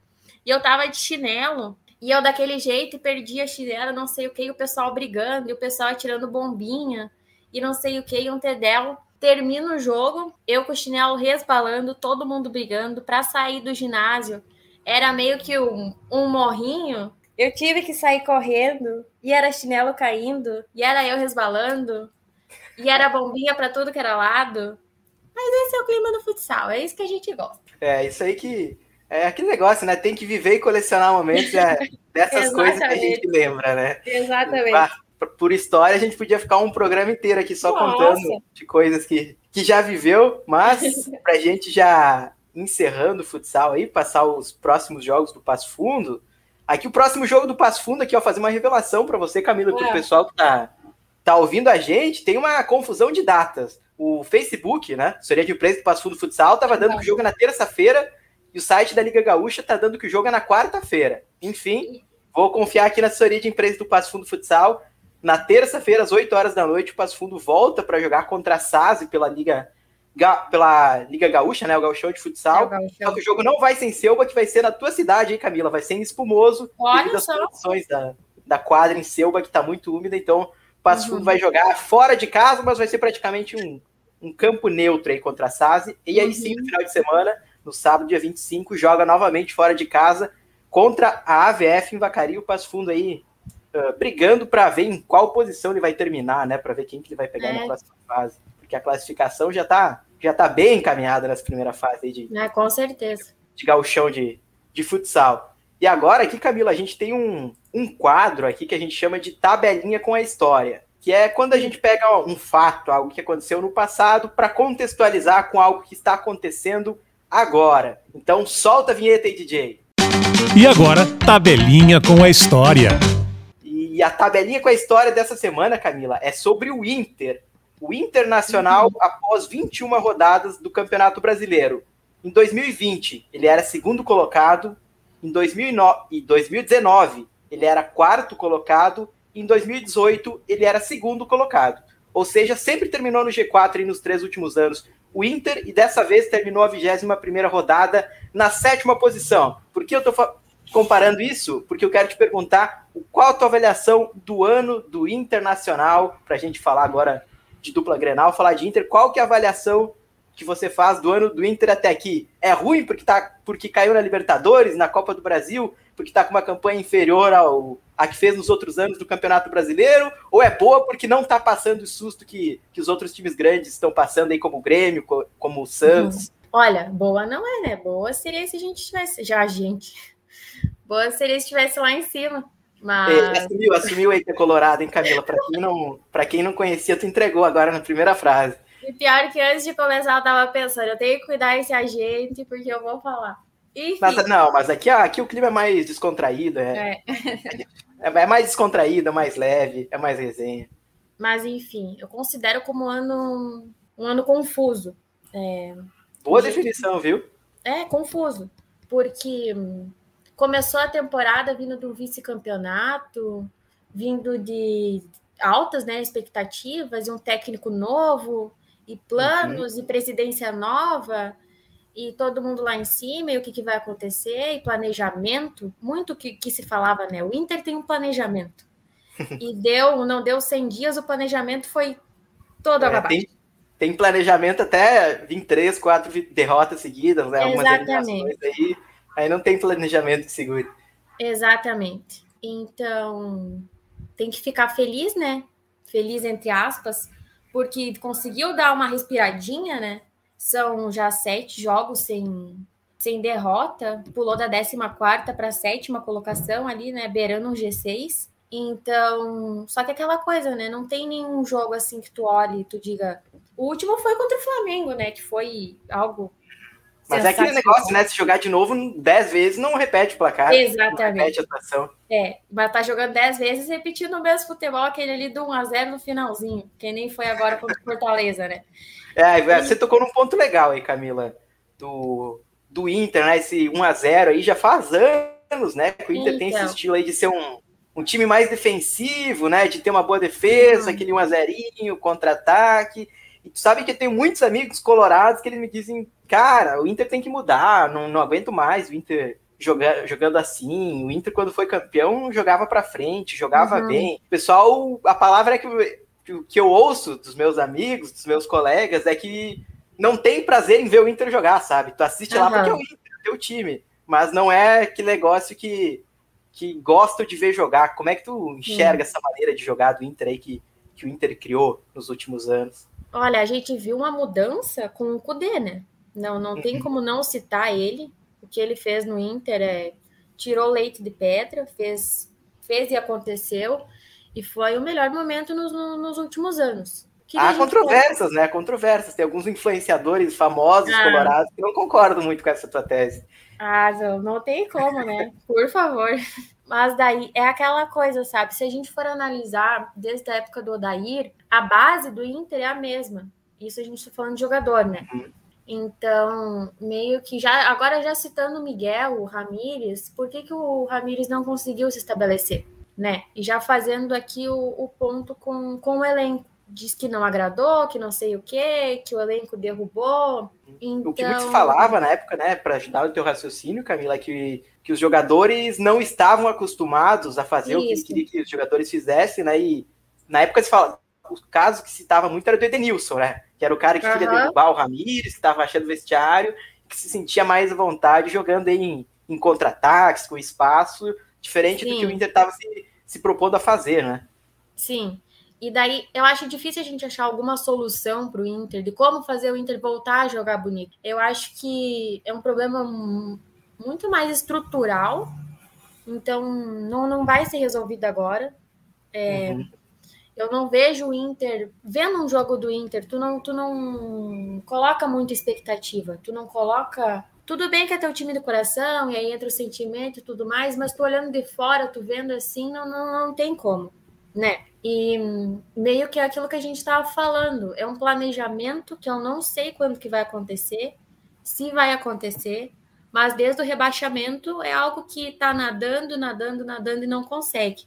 E eu tava de chinelo. E eu daquele jeito perdi a chinela, não sei o que, e o pessoal brigando, e o pessoal atirando bombinha, e não sei o que, e um tedel. Termina o jogo, eu com o chinelo resbalando, todo mundo brigando para sair do ginásio. Era meio que um, um morrinho. Eu tive que sair correndo e era chinelo caindo e era eu resbalando e era bombinha para tudo que era lado. Mas esse é o clima do futsal, é isso que a gente gosta. É, isso aí que é aquele negócio, né? Tem que viver e colecionar momentos é, dessas coisas que a gente lembra, né? Exatamente por história, a gente podia ficar um programa inteiro aqui só Nossa. contando de coisas que, que já viveu, mas para gente já encerrando o futsal aí, passar os próximos jogos do Passo Fundo. Aqui o próximo jogo do Passo Fundo aqui, ó, fazer uma revelação para você, Camila, para o pessoal que tá, tá ouvindo a gente, tem uma confusão de datas. O Facebook, né, Seria de Imprensa do Passo Fundo Futsal, tava dando que o jogo é na terça-feira e o site da Liga Gaúcha tá dando que o jogo é na quarta-feira. Enfim, vou confiar aqui na assessoria de imprensa do Passo Fundo Futsal na terça-feira, às 8 horas da noite, o Passo Fundo volta para jogar contra a SASI pela Liga, pela Liga Gaúcha, né? O Gauchão de Futsal. É Só que o jogo não vai ser em Selva, que vai ser na tua cidade, hein, Camila? Vai ser em Espumoso, Olha devido às condições da, da quadra em Selva, que está muito úmida. Então, o Passo uhum. Fundo vai jogar fora de casa, mas vai ser praticamente um, um campo neutro aí contra a SASI. E aí sim, no uhum. final de semana, no sábado, dia 25, joga novamente fora de casa contra a AVF em Vacaria. O Passo Fundo aí uh, brigando para ver em qual posição ele vai terminar, né? Para ver quem que ele vai pegar é. na próxima fase. Porque a classificação já está já tá bem encaminhada nessa primeira fase de, é, com certeza. de gauchão de, de futsal. E agora aqui, Camila, a gente tem um, um quadro aqui que a gente chama de tabelinha com a história. Que é quando a gente pega um fato, algo que aconteceu no passado, para contextualizar com algo que está acontecendo agora. Então solta a vinheta aí, DJ. E agora, tabelinha com a história. E a tabelinha com a história dessa semana, Camila, é sobre o Inter. O Internacional, uhum. após 21 rodadas do Campeonato Brasileiro. Em 2020, ele era segundo colocado. Em 2019, ele era quarto colocado. Em 2018, ele era segundo colocado. Ou seja, sempre terminou no G4 nos três últimos anos. O Inter, e dessa vez terminou a 21 rodada na sétima posição. Por que eu estou comparando isso? Porque eu quero te perguntar qual a tua avaliação do ano do Internacional, para a gente falar agora de dupla Grenal, falar de Inter, qual que é a avaliação que você faz do ano do Inter até aqui? É ruim porque, tá, porque caiu na Libertadores, na Copa do Brasil, porque está com uma campanha inferior ao, a que fez nos outros anos do Campeonato Brasileiro? Ou é boa porque não está passando o susto que, que os outros times grandes estão passando aí, como o Grêmio, como o Santos? Olha, boa não é, né? Boa seria se a gente tivesse. Já a gente Boa seria se estivesse lá em cima. Mas... É, assumiu, assumiu aí que é colorado, hein, Camila? Para quem, não, quem não conhecia, tu entregou agora na primeira frase. E pior que antes de começar, eu tava pensando, eu tenho que cuidar desse agente, porque eu vou falar. Enfim. Mas, não, mas aqui, aqui o clima é mais descontraído, é. É. é mais descontraído, é mais leve, é mais resenha. Mas enfim, eu considero como um ano, um ano confuso. É, Boa definição, viu? É, confuso. Porque começou a temporada vindo do vice-campeonato, vindo de altas né, expectativas, e um técnico novo, e planos, uhum. e presidência nova, e todo mundo lá em cima, e o que, que vai acontecer, e planejamento, muito que, que se falava, né? O Inter tem um planejamento. e deu, não deu 100 dias, o planejamento foi todo é, Tem, tem, planejamento até 23, 4 derrotas seguidas, né? Algumas Exatamente. aí Aí não tem planejamento que segure. Exatamente. Então, tem que ficar feliz, né? Feliz entre aspas, porque conseguiu dar uma respiradinha, né? São já sete jogos sem, sem derrota, pulou da 14 para a sétima colocação ali, né? Beirando um G6. Então, só que aquela coisa, né? Não tem nenhum jogo assim que tu olhe e tu diga. O último foi contra o Flamengo, né? Que foi algo mas é aquele negócio, né? Se jogar de novo 10 vezes, não repete o placar. Exatamente. Não repete a atuação. É, vai tá jogando 10 vezes repetindo o mesmo futebol, aquele ali do 1x0 no finalzinho, que nem foi agora contra o Fortaleza, né? É, você tocou num ponto legal aí, Camila, do, do Inter, né? Esse 1x0 aí já faz anos, né? Que o Inter então. tem esse então. estilo aí de ser um, um time mais defensivo, né? De ter uma boa defesa, uhum. aquele 1x0, contra-ataque. E tu sabe que eu tenho muitos amigos colorados que eles me dizem cara, o Inter tem que mudar, não, não aguento mais o Inter joga, jogando assim. O Inter, quando foi campeão, jogava para frente, jogava uhum. bem. Pessoal, a palavra que, que eu ouço dos meus amigos, dos meus colegas, é que não tem prazer em ver o Inter jogar, sabe? Tu assiste uhum. lá porque é o Inter, é teu time. Mas não é que negócio que, que gosto de ver jogar. Como é que tu enxerga uhum. essa maneira de jogar do Inter aí que, que o Inter criou nos últimos anos? Olha, a gente viu uma mudança com o Cudê, né? Não, não tem uhum. como não citar ele. O que ele fez no Inter é tirou leite de pedra, fez, fez e aconteceu, e foi o melhor momento nos, nos últimos anos. Que Há controvérsias, né? Controvérsias. Tem alguns influenciadores famosos, ah. colorados, que não concordam muito com essa tua tese. Ah, não, não tem como, né? Por favor. Mas daí é aquela coisa, sabe? Se a gente for analisar desde a época do Odair, a base do Inter é a mesma. Isso a gente está falando de jogador, né? Uhum. Então, meio que já agora já citando o Miguel, o Ramires, por que, que o Ramires não conseguiu se estabelecer, né? E já fazendo aqui o, o ponto com, com o elenco. Diz que não agradou, que não sei o quê, que o elenco derrubou. Então... O que muito se falava na época, né, para ajudar o teu raciocínio, Camila, que, que os jogadores não estavam acostumados a fazer Isso. o que queria que os jogadores fizessem, né? E na época se fala, o caso que citava muito era do Edenilson, né? Que era o cara que uhum. queria derrubar o Ramires, que estava achando vestiário, que se sentia mais à vontade jogando em, em contra-ataques, com espaço, diferente Sim. do que o Inter estava se, se propondo a fazer, né? Sim. E daí eu acho difícil a gente achar alguma solução para o Inter de como fazer o Inter voltar a jogar bonito. Eu acho que é um problema muito mais estrutural, então não, não vai ser resolvido agora. É, uhum. Eu não vejo o Inter, vendo um jogo do Inter, tu não, tu não coloca muita expectativa, tu não coloca. Tudo bem que é teu time do coração, e aí entra o sentimento e tudo mais, mas tu olhando de fora, tu vendo assim, não, não, não tem como, né? E meio que é aquilo que a gente estava falando, é um planejamento que eu não sei quando que vai acontecer, se vai acontecer, mas desde o rebaixamento é algo que está nadando, nadando, nadando e não consegue.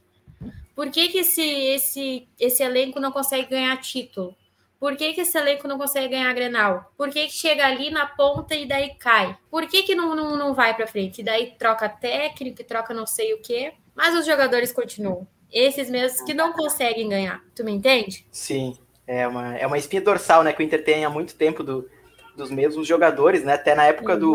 Por que, que esse, esse, esse elenco não consegue ganhar título? Por que, que esse elenco não consegue ganhar Grenal? Por que, que chega ali na ponta e daí cai? Por que, que não, não, não vai para frente? E daí troca técnico, troca não sei o quê, mas os jogadores continuam. Esses mesmos que não conseguem ganhar. Tu me entende? Sim, é uma, é uma espinha dorsal, né? Que o Inter tem há muito tempo do, dos mesmos jogadores, né? Até na época do,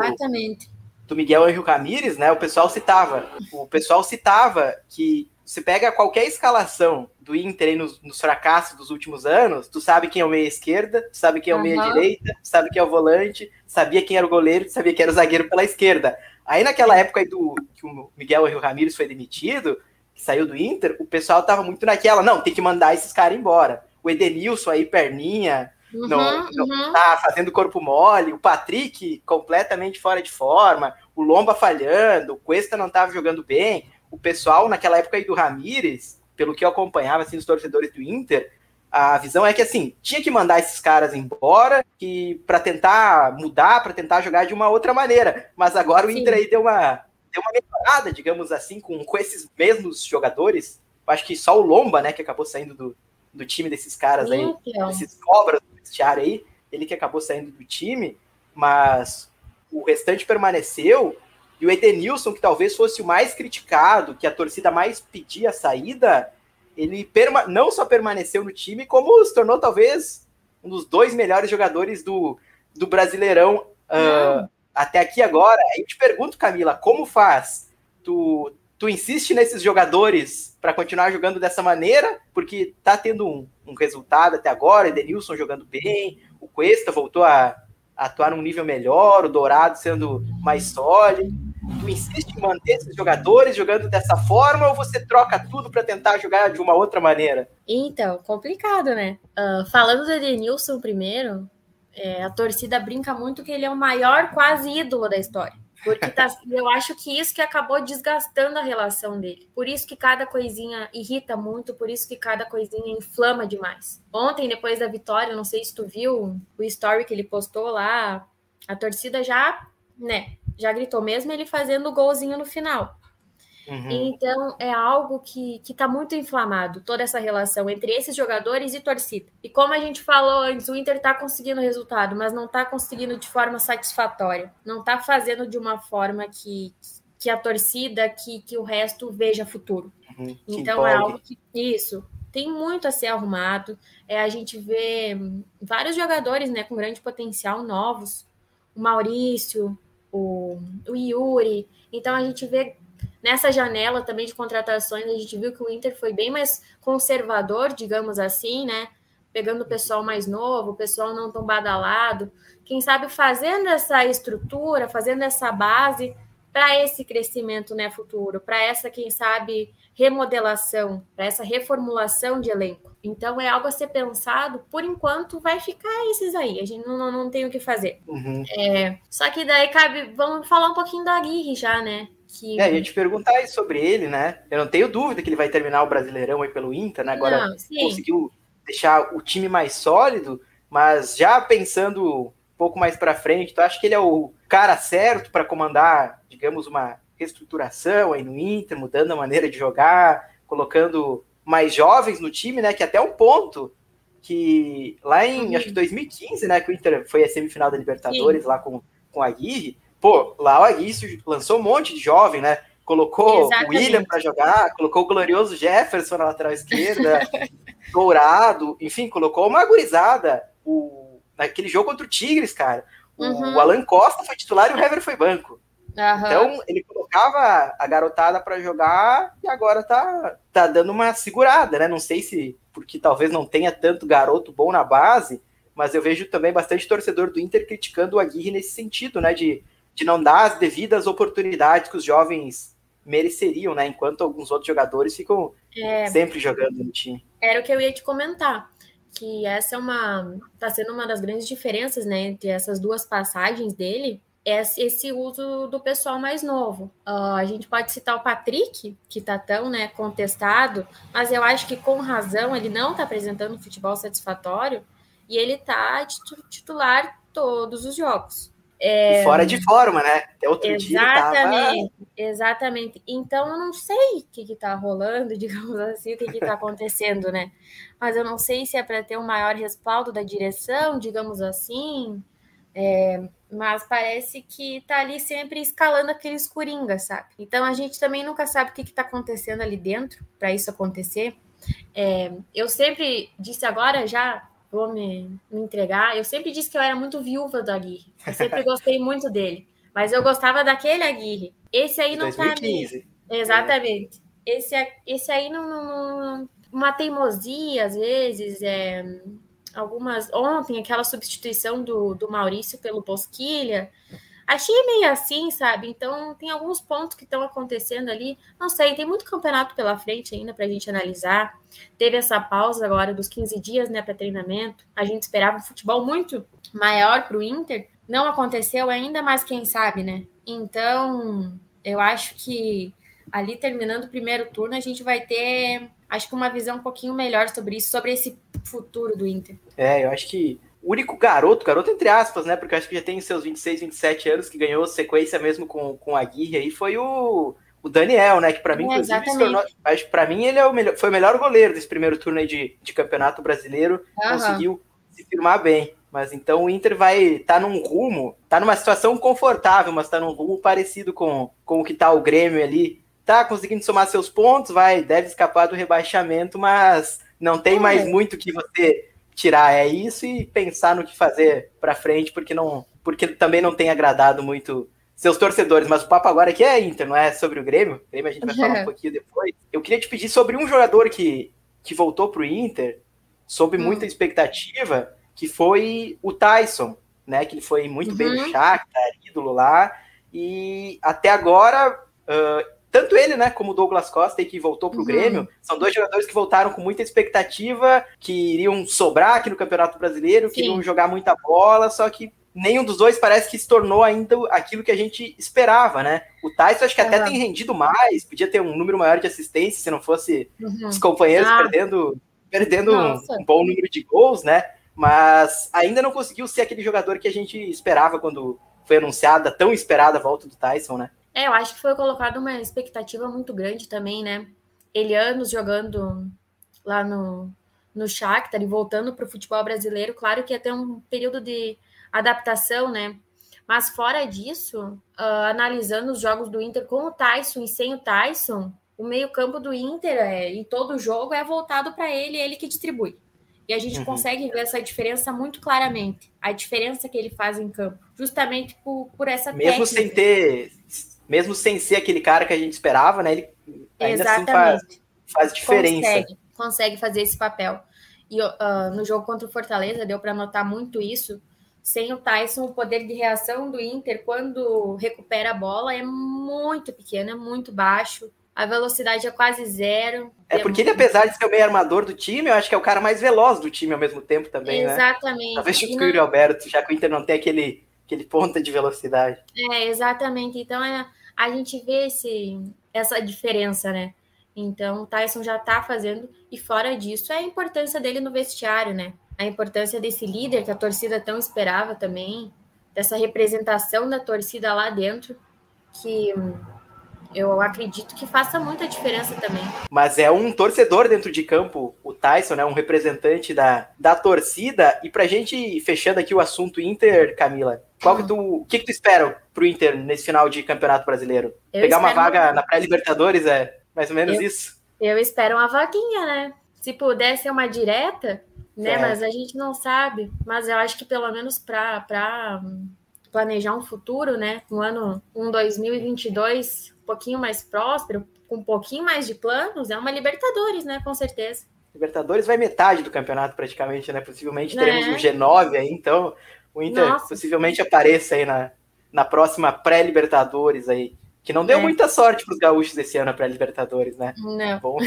do Miguel Henrique Ramírez, né? O pessoal citava. O pessoal citava que você pega qualquer escalação do Inter nos, nos, fracassos dos últimos anos, tu sabe quem é o meia esquerda, tu sabe quem é o meia uhum. direita, tu sabe quem é o volante, sabia quem era o goleiro, sabia quem era o zagueiro pela esquerda. Aí naquela época aí do que o Miguel Rio Ramírez foi demitido, saiu do Inter, o pessoal tava muito naquela, não, tem que mandar esses caras embora. O Edenilson aí, perninha, Uhum, não, não uhum. tá fazendo corpo mole, o Patrick completamente fora de forma, o Lomba falhando, o Cuesta não estava jogando bem. O pessoal, naquela época aí do Ramires, pelo que eu acompanhava, assim, os torcedores do Inter, a visão é que, assim, tinha que mandar esses caras embora que para tentar mudar, para tentar jogar de uma outra maneira. Mas agora Sim. o Inter aí deu uma, deu uma melhorada, digamos assim, com, com esses mesmos jogadores. Eu acho que só o Lomba, né, que acabou saindo do, do time desses caras aí, então. desses cobras do vestiário aí, ele que acabou saindo do time, mas o restante permaneceu. E o Edenilson, que talvez fosse o mais criticado, que a torcida mais pedia a saída, ele não só permaneceu no time, como se tornou talvez um dos dois melhores jogadores do, do Brasileirão uh, até aqui agora. Eu te pergunto, Camila, como faz? Tu, tu insiste nesses jogadores para continuar jogando dessa maneira, porque tá tendo um, um resultado até agora, Edenilson jogando bem, o Cuesta voltou a, a atuar num nível melhor, o Dourado sendo mais sólido. Tu insiste em manter esses jogadores jogando dessa forma ou você troca tudo para tentar jogar de uma outra maneira? Então, complicado, né? Uh, falando do Edenilson primeiro, é, a torcida brinca muito que ele é o maior quase ídolo da história. Porque tá, eu acho que isso que acabou desgastando a relação dele. Por isso que cada coisinha irrita muito, por isso que cada coisinha inflama demais. Ontem, depois da vitória, não sei se tu viu o story que ele postou lá, a torcida já, né, já gritou mesmo ele fazendo o golzinho no final. Uhum. Então, é algo que está muito inflamado, toda essa relação entre esses jogadores e torcida. E como a gente falou antes, o Inter está conseguindo resultado, mas não está conseguindo de forma satisfatória. Não está fazendo de uma forma que, que a torcida, que, que o resto veja futuro. Uhum. Então, é algo que. Isso. Tem muito a ser arrumado. É, a gente vê vários jogadores né, com grande potencial novos. O Maurício, o, o Yuri. Então, a gente vê Nessa janela também de contratações, a gente viu que o Inter foi bem mais conservador, digamos assim, né? Pegando o pessoal mais novo, o pessoal não tão badalado. Quem sabe fazendo essa estrutura, fazendo essa base para esse crescimento né, futuro, para essa, quem sabe, remodelação, para essa reformulação de elenco. Então é algo a ser pensado, por enquanto vai ficar esses aí, a gente não, não, não tem o que fazer. Uhum. É, só que daí cabe, vamos falar um pouquinho da Aguirre já, né? Que... É, ia te perguntar sobre ele, né? Eu não tenho dúvida que ele vai terminar o Brasileirão aí pelo Inter, né? Agora não, conseguiu deixar o time mais sólido, mas já pensando um pouco mais para frente, tu acha que ele é o cara certo para comandar, digamos, uma reestruturação aí no Inter, mudando a maneira de jogar, colocando mais jovens no time, né? Que até um ponto que lá em, acho que 2015, né, que o Inter foi a semifinal da Libertadores Sim. lá com, com a Aguirre, pô, lá o Aguirre lançou um monte de jovem, né? Colocou Exatamente. o William para jogar, colocou o glorioso Jefferson na lateral esquerda, Dourado, enfim, colocou uma gurizada. O, naquele jogo contra o Tigres, cara, o, uhum. o Alan Costa foi titular e o Hever foi banco. Uhum. Então, ele colocava a garotada para jogar e agora tá, tá dando uma segurada, né? Não sei se porque talvez não tenha tanto garoto bom na base, mas eu vejo também bastante torcedor do Inter criticando o Aguirre nesse sentido, né? De de não dar as devidas oportunidades que os jovens mereceriam, né? Enquanto alguns outros jogadores ficam é, sempre jogando no time. Era o que eu ia te comentar, que essa é uma tá sendo uma das grandes diferenças, né, entre essas duas passagens dele, é esse uso do pessoal mais novo. Uh, a gente pode citar o Patrick, que tá tão, né, contestado, mas eu acho que com razão ele não tá apresentando futebol satisfatório e ele tá titular todos os jogos. É... fora de forma, né? Até outro exatamente, dia tava... exatamente. Então eu não sei o que está rolando, digamos assim, o que está acontecendo, né? Mas eu não sei se é para ter um maior respaldo da direção, digamos assim. É... mas parece que está ali sempre escalando aqueles coringas, sabe? Então a gente também nunca sabe o que está acontecendo ali dentro para isso acontecer. É... eu sempre disse agora já vou me, me entregar. Eu sempre disse que eu era muito viúva do Aguirre. Eu sempre gostei muito dele. Mas eu gostava daquele Aguirre. Esse aí não 2015. tá. Exatamente. esse, esse aí não, não, uma teimosia, às vezes, é, algumas. Ontem, aquela substituição do, do Maurício pelo Bosquilha. Achei meio assim, sabe? Então, tem alguns pontos que estão acontecendo ali. Não sei, tem muito campeonato pela frente ainda para a gente analisar. Teve essa pausa agora dos 15 dias, né, para treinamento. A gente esperava um futebol muito maior para o Inter. Não aconteceu ainda, mas quem sabe, né? Então, eu acho que ali terminando o primeiro turno, a gente vai ter, acho que uma visão um pouquinho melhor sobre isso, sobre esse futuro do Inter. É, eu acho que o único garoto, garoto entre aspas, né? Porque eu acho que já tem seus 26, 27 anos, que ganhou sequência mesmo com, com a Guirre aí, foi o, o Daniel, né? Que para mim, é, inclusive, tornou, para mim ele é o melhor, foi o melhor goleiro desse primeiro turno aí de, de campeonato brasileiro. Uhum. Conseguiu se firmar bem. Mas então o Inter vai estar tá num rumo, tá numa situação confortável, mas tá num rumo parecido com, com o que tá o Grêmio ali. Tá conseguindo somar seus pontos, vai, deve escapar do rebaixamento, mas não tem é. mais muito que você tirar é isso e pensar no que fazer para frente, porque não, porque também não tem agradado muito seus torcedores, mas o papo agora aqui é Inter, não é sobre o Grêmio. O Grêmio a gente vai falar um pouquinho depois. Eu queria te pedir sobre um jogador que, que voltou pro Inter, sob hum. muita expectativa, que foi o Tyson, né? Que ele foi muito uhum. bem no Shakhtar, ídolo lá, e até agora, uh, tanto ele, né, como o Douglas Costa, que voltou para o uhum. Grêmio, são dois jogadores que voltaram com muita expectativa, que iriam sobrar aqui no Campeonato Brasileiro, que iriam jogar muita bola, só que nenhum dos dois parece que se tornou ainda aquilo que a gente esperava, né? O Tyson acho que até tem rendido mais, podia ter um número maior de assistências se não fosse uhum. os companheiros ah. perdendo, perdendo um, um, bom número de gols, né? mas ainda não conseguiu ser aquele jogador que a gente esperava quando foi anunciada, tão esperada a volta do Tyson, né? É, eu acho que foi colocada uma expectativa muito grande também, né? Ele anos jogando lá no, no Shakhtar e voltando para o futebol brasileiro, claro que ia ter um período de adaptação, né? Mas fora disso, uh, analisando os jogos do Inter com o Tyson e sem o Tyson, o meio-campo do Inter é, em todo jogo é voltado para ele, ele que distribui. E a gente uhum. consegue ver essa diferença muito claramente. A diferença que ele faz em campo. Justamente por, por essa mesmo técnica. sem ter Mesmo sem ser aquele cara que a gente esperava, né? Ele ainda assim Exatamente. assim faz, faz diferença. Consegue, consegue fazer esse papel. E uh, no jogo contra o Fortaleza deu para notar muito isso. Sem o Tyson, o poder de reação do Inter quando recupera a bola é muito pequeno, é muito baixo a velocidade é quase zero. É porque ele, apesar de ser o meio armador do time, eu acho que é o cara mais veloz do time ao mesmo tempo também, né? Exatamente. né? Talvez o Yuri Alberto, já que o Inter não tem aquele, aquele ponta de velocidade. É, exatamente. Então, é, a gente vê esse, essa diferença, né? Então, o Tyson já tá fazendo, e fora disso, é a importância dele no vestiário, né? A importância desse líder que a torcida tão esperava também, dessa representação da torcida lá dentro, que eu acredito que faça muita diferença também. Mas é um torcedor dentro de campo, o Tyson, né? Um representante da, da torcida. E pra gente, fechando aqui o assunto Inter, Camila, qual que tu, o que, que tu espera pro Inter nesse final de Campeonato Brasileiro? Eu Pegar uma vaga na pré-Libertadores, é mais ou menos eu, isso? Eu espero uma vaguinha, né? Se puder ser uma direta, né? É. Mas a gente não sabe. Mas eu acho que pelo menos para planejar um futuro, né? Um ano, um 2022 um pouquinho mais próspero, com um pouquinho mais de planos, é uma Libertadores, né? Com certeza. Libertadores vai metade do campeonato praticamente, né? Possivelmente teremos é. um G9 aí, então o Inter Nossa. possivelmente apareça aí na, na próxima pré-Libertadores aí. Que não deu é. muita sorte para os gaúchos esse ano para Libertadores, né? Não. Bom.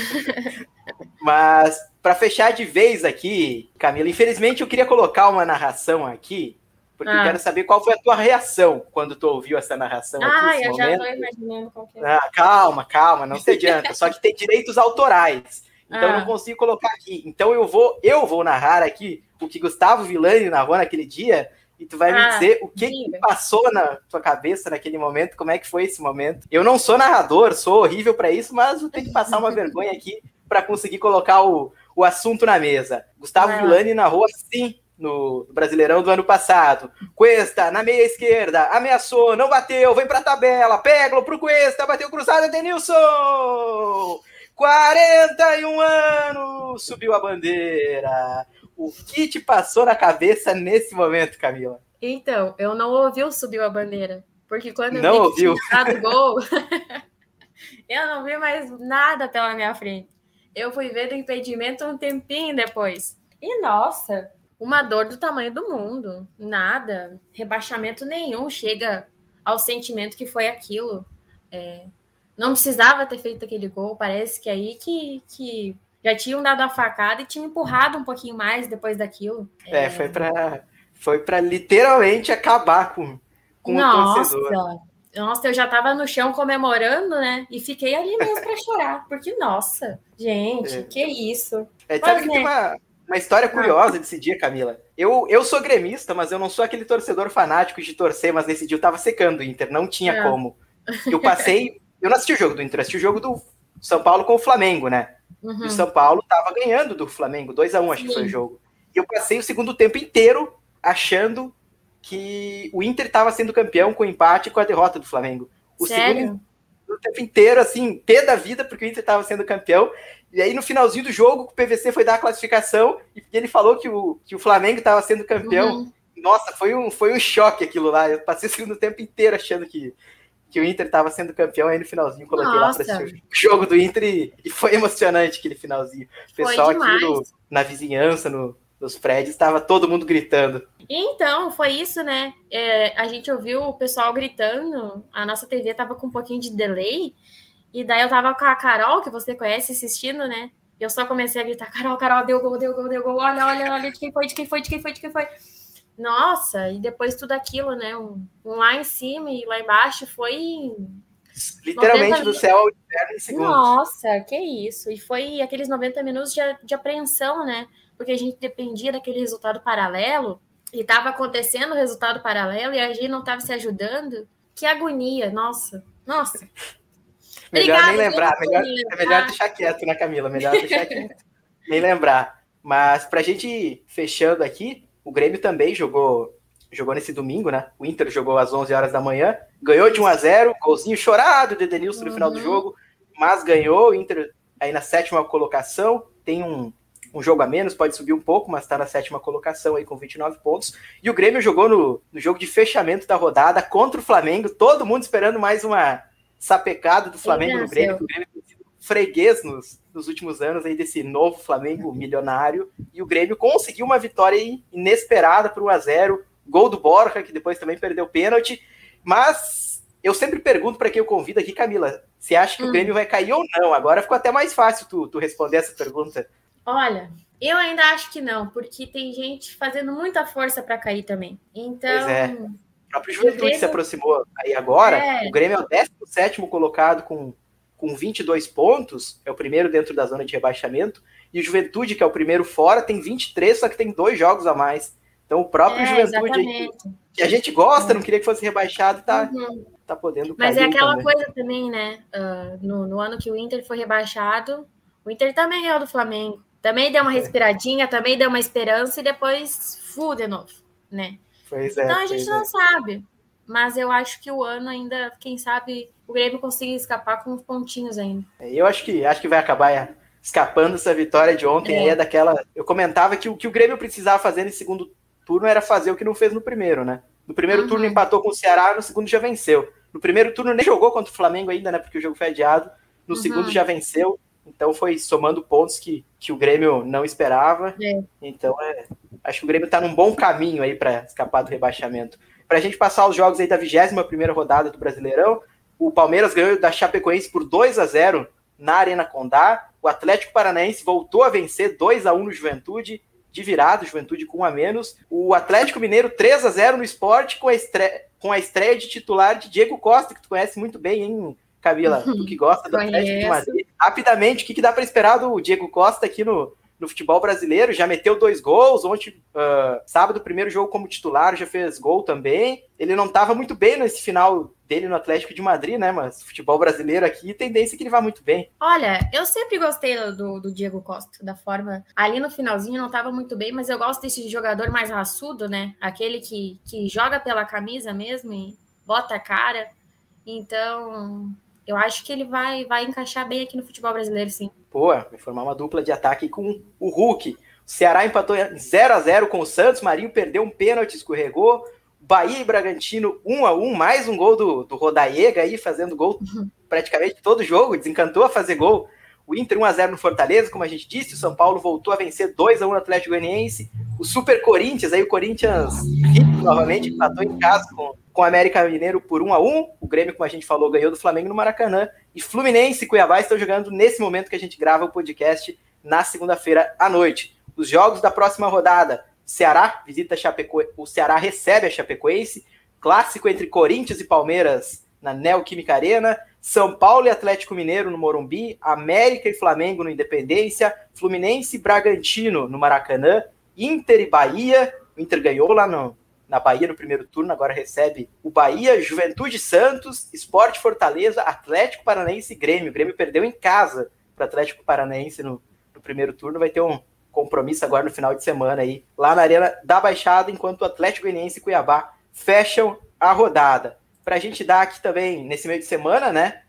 Mas para fechar de vez aqui, Camila, infelizmente eu queria colocar uma narração aqui porque ah. eu quero saber qual foi a tua reação quando tu ouviu essa narração ah, aqui. Ah, eu já estou imaginando qual que é. Ah, calma, calma, não se adianta. Só que tem direitos autorais. Então ah. eu não consigo colocar aqui. Então eu vou, eu vou narrar aqui o que Gustavo Villani narrou naquele dia e tu vai ah, me dizer o que, que, passou na tua cabeça naquele momento, como é que foi esse momento. Eu não sou narrador, sou horrível para isso, mas vou ter que passar uma vergonha aqui para conseguir colocar o, o assunto na mesa. Gustavo ah. Villani narrou assim no Brasileirão do ano passado. Cuesta, na meia esquerda, ameaçou, não bateu, vem pra tabela, pega pro Cuesta, bateu cruzada, Denilson! 41 anos, subiu a bandeira. O que te passou na cabeça nesse momento, Camila? Então, eu não ouvi o subiu a bandeira, porque quando eu não vi ouviu. que gol, Eu não vi mais nada pela minha frente. Eu fui ver do impedimento um tempinho depois. E nossa, uma dor do tamanho do mundo. Nada, rebaixamento nenhum chega ao sentimento que foi aquilo. É, não precisava ter feito aquele gol. Parece que aí que, que já tinham dado a facada e tinham empurrado um pouquinho mais depois daquilo. É, é foi para foi para literalmente acabar com, com Nossa. o torcedor. Nossa, eu já tava no chão comemorando, né? E fiquei ali mesmo para chorar, porque nossa, gente, é. que isso. É, sabe mas, que né? tem uma, uma história curiosa desse dia, Camila. Eu, eu sou gremista, mas eu não sou aquele torcedor fanático de torcer, mas nesse dia eu tava secando o Inter, não tinha é. como. Eu passei, eu não assisti o jogo do Inter, assisti o jogo do São Paulo com o Flamengo, né? Uhum. E o São Paulo tava ganhando do Flamengo, 2 a 1 um, acho Sim. que foi o jogo. E eu passei o segundo tempo inteiro achando que o Inter estava sendo campeão com o empate e com a derrota do Flamengo. O Sério? segundo o tempo inteiro, assim, pé da vida, porque o Inter estava sendo campeão. E aí, no finalzinho do jogo, o PVC foi dar a classificação e ele falou que o, que o Flamengo estava sendo campeão. Uhum. Nossa, foi um, foi um choque aquilo lá. Eu passei o segundo tempo inteiro achando que, que o Inter estava sendo campeão. Aí no finalzinho coloquei Nossa. lá para assistir o jogo do Inter e, e, foi emocionante aquele finalzinho. O pessoal aqui no, na vizinhança, no, nos prédios, estava todo mundo gritando. Então, foi isso, né? É, a gente ouviu o pessoal gritando, a nossa TV tava com um pouquinho de delay, e daí eu tava com a Carol, que você conhece, assistindo, né? Eu só comecei a gritar: Carol, Carol, deu gol, deu gol, deu gol, olha, olha, olha de quem foi, de quem foi, de quem foi, de quem foi. Nossa, e depois tudo aquilo, né? Um, um lá em cima e lá embaixo foi. Literalmente do céu ao inferno em segundos. Nossa, que isso. E foi aqueles 90 minutos de, de apreensão, né? Porque a gente dependia daquele resultado paralelo e estava acontecendo o resultado paralelo e a gente não estava se ajudando. Que agonia, nossa, nossa. melhor Obrigada, nem lembrar, melhor, é melhor deixar quieto, né, Camila? Melhor deixar quieto. nem lembrar. Mas para a gente ir fechando aqui, o Grêmio também jogou jogou nesse domingo, né? O Inter jogou às 11 horas da manhã, ganhou de 1 a 0, golzinho chorado de Denilson no uhum. final do uhum. jogo, mas ganhou. O Inter aí na sétima colocação, tem um um jogo a menos, pode subir um pouco, mas está na sétima colocação aí com 29 pontos. E o Grêmio jogou no, no jogo de fechamento da rodada contra o Flamengo, todo mundo esperando mais uma sapecada do Flamengo no Grêmio, que o Grêmio tem sido freguês nos, nos últimos anos aí desse novo Flamengo milionário. E o Grêmio conseguiu uma vitória inesperada por 1 a 0 gol do Borja, que depois também perdeu pênalti. Mas eu sempre pergunto para quem eu convido aqui, Camila, você acha que hum. o Grêmio vai cair ou não? Agora ficou até mais fácil tu, tu responder essa pergunta. Olha, eu ainda acho que não, porque tem gente fazendo muita força para cair também. Então. Pois é. O próprio Juventude Grêmio... se aproximou aí agora. É. O Grêmio é o 17 colocado com, com 22 pontos, é o primeiro dentro da zona de rebaixamento. E o Juventude, que é o primeiro fora, tem 23, só que tem dois jogos a mais. Então o próprio é, Juventude aí, que a gente gosta, é. não queria que fosse rebaixado, tá, uhum. tá podendo Mas é aquela também. coisa também, né? Uh, no, no ano que o Inter foi rebaixado, o Inter também é o do Flamengo. Também deu uma é. respiradinha, também deu uma esperança e depois fu de novo, né? Pois é, então a gente não é. sabe. Mas eu acho que o ano ainda, quem sabe, o Grêmio conseguir escapar com uns pontinhos ainda. É, eu acho que acho que vai acabar escapando essa vitória de ontem. É. Aí é daquela. Eu comentava que o que o Grêmio precisava fazer nesse segundo turno era fazer o que não fez no primeiro, né? No primeiro uhum. turno empatou com o Ceará, no segundo já venceu. No primeiro turno nem jogou contra o Flamengo ainda, né? Porque o jogo foi adiado. No uhum. segundo já venceu. Então foi somando pontos que, que o Grêmio não esperava. É. Então é, acho que o Grêmio está num bom caminho aí para escapar do rebaixamento. Para a gente passar os jogos aí da 21 primeira rodada do Brasileirão, o Palmeiras ganhou da Chapecoense por 2 a 0 na Arena Condá. O Atlético Paranaense voltou a vencer 2 a 1 no Juventude, de virada, Juventude com um a menos. O Atlético Mineiro 3 a 0 no esporte com a estreia, com a estreia de titular de Diego Costa, que tu conhece muito bem, hein, Camila, tu que gosta do Atlético de Madrid. Rapidamente, o que, que dá para esperar do Diego Costa aqui no, no futebol brasileiro? Já meteu dois gols. Ontem, uh, sábado, primeiro jogo como titular, já fez gol também. Ele não estava muito bem nesse final dele no Atlético de Madrid, né? Mas futebol brasileiro aqui, tendência que ele vá muito bem. Olha, eu sempre gostei do, do Diego Costa, da forma. Ali no finalzinho não estava muito bem, mas eu gosto desse jogador mais raçudo, né? Aquele que, que joga pela camisa mesmo e bota a cara. Então, eu acho que ele vai, vai encaixar bem aqui no futebol brasileiro, sim. Pô, vai formar uma dupla de ataque com o Hulk. O Ceará empatou 0 a 0 com o Santos, Marinho perdeu um pênalti, escorregou. Bahia e Bragantino 1 a 1 mais um gol do, do Rodaiega aí, fazendo gol uhum. praticamente todo jogo, desencantou a fazer gol. O Inter 1 a 0 no Fortaleza, como a gente disse, o São Paulo voltou a vencer 2 a 1 no Atlético Goianiense. O Super Corinthians, aí o Corinthians novamente empatou em casa com, com o América Mineiro por 1 a 1. O Grêmio, como a gente falou, ganhou do Flamengo no Maracanã. E Fluminense e Cuiabá estão jogando nesse momento que a gente grava o podcast na segunda-feira à noite. Os jogos da próxima rodada: Ceará visita Chapeco... o Ceará recebe a Chapecoense, clássico entre Corinthians e Palmeiras na Neoquímica Arena, São Paulo e Atlético Mineiro no Morumbi, América e Flamengo no Independência, Fluminense e Bragantino no Maracanã, Inter e Bahia, o Inter ganhou lá no, na Bahia no primeiro turno, agora recebe o Bahia, Juventude Santos, Esporte Fortaleza, Atlético Paranaense e Grêmio. O Grêmio perdeu em casa para Atlético Paranaense no, no primeiro turno, vai ter um compromisso agora no final de semana aí, lá na Arena da Baixada, enquanto o Atlético Goianiense e Cuiabá fecham a rodada. Para a gente dar aqui também, nesse meio de semana, né?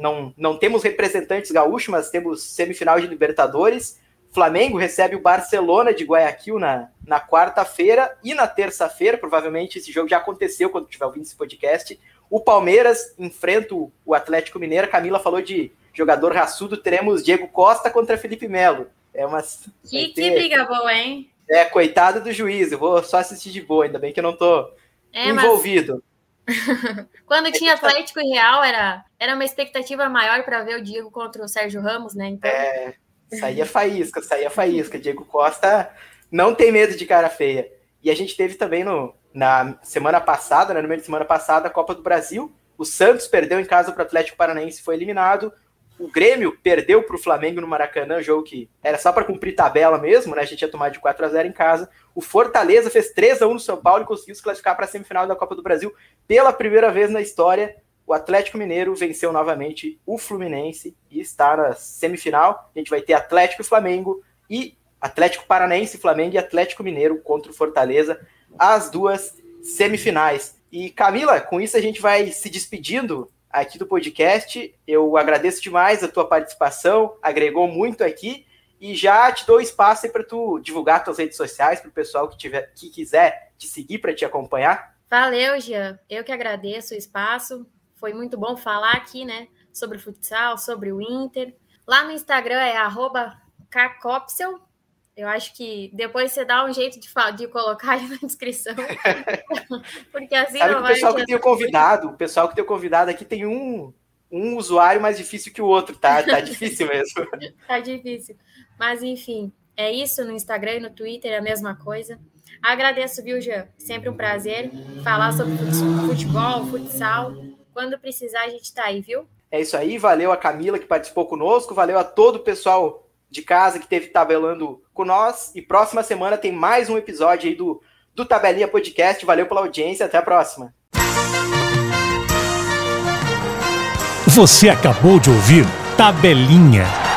Não, não temos representantes gaúchos, mas temos semifinal de Libertadores. Flamengo recebe o Barcelona de Guayaquil na, na quarta-feira e na terça-feira, provavelmente esse jogo já aconteceu quando tiver ouvindo esse podcast. O Palmeiras enfrenta o Atlético Mineiro. A Camila falou de jogador raçudo, teremos Diego Costa contra Felipe Melo. É uma. Que, ter... que briga boa, hein? É, coitado do juiz, eu vou só assistir de boa, ainda bem que eu não tô é, envolvido. Mas... Quando tinha Atlético e Real, era, era uma expectativa maior para ver o Diego contra o Sérgio Ramos, né? Então... É, saía faísca, saía faísca. Diego Costa não tem medo de cara feia. E a gente teve também no, na semana passada, né, no meio de semana passada, a Copa do Brasil. O Santos perdeu em casa para o Atlético Paranaense, foi eliminado. O Grêmio perdeu para o Flamengo no Maracanã, jogo que era só para cumprir tabela mesmo, né? A gente ia tomar de 4 a 0 em casa. O Fortaleza fez 3 a 1 no São Paulo e conseguiu se classificar para a semifinal da Copa do Brasil pela primeira vez na história. O Atlético Mineiro venceu novamente o Fluminense e está na semifinal. A gente vai ter Atlético e Flamengo e Atlético Paranaense, Flamengo e Atlético Mineiro contra o Fortaleza, as duas semifinais. E Camila, com isso a gente vai se despedindo aqui do podcast. Eu agradeço demais a tua participação, agregou muito aqui e já te dou espaço para tu divulgar tuas redes sociais para o pessoal que tiver que quiser te seguir para te acompanhar. Valeu, Jean. Eu que agradeço o espaço. Foi muito bom falar aqui, né, sobre o futsal, sobre o Inter. Lá no Instagram é @cacopsel. Eu acho que depois você dá um jeito de, de colocar aí na descrição. Porque assim Sabe não que o pessoal que tem o convidado, o pessoal que tem o convidado aqui tem um, um usuário mais difícil que o outro, tá? Tá difícil mesmo. tá difícil. Mas enfim, é isso no Instagram e no Twitter, é a mesma coisa. Agradeço, viu, Jean? Sempre um prazer falar sobre futebol, futsal. Quando precisar, a gente está aí, viu? É isso aí, valeu a Camila que participou conosco, valeu a todo o pessoal de casa que teve tabelando com nós. E próxima semana tem mais um episódio aí do, do Tabelinha Podcast. Valeu pela audiência, até a próxima. Você acabou de ouvir Tabelinha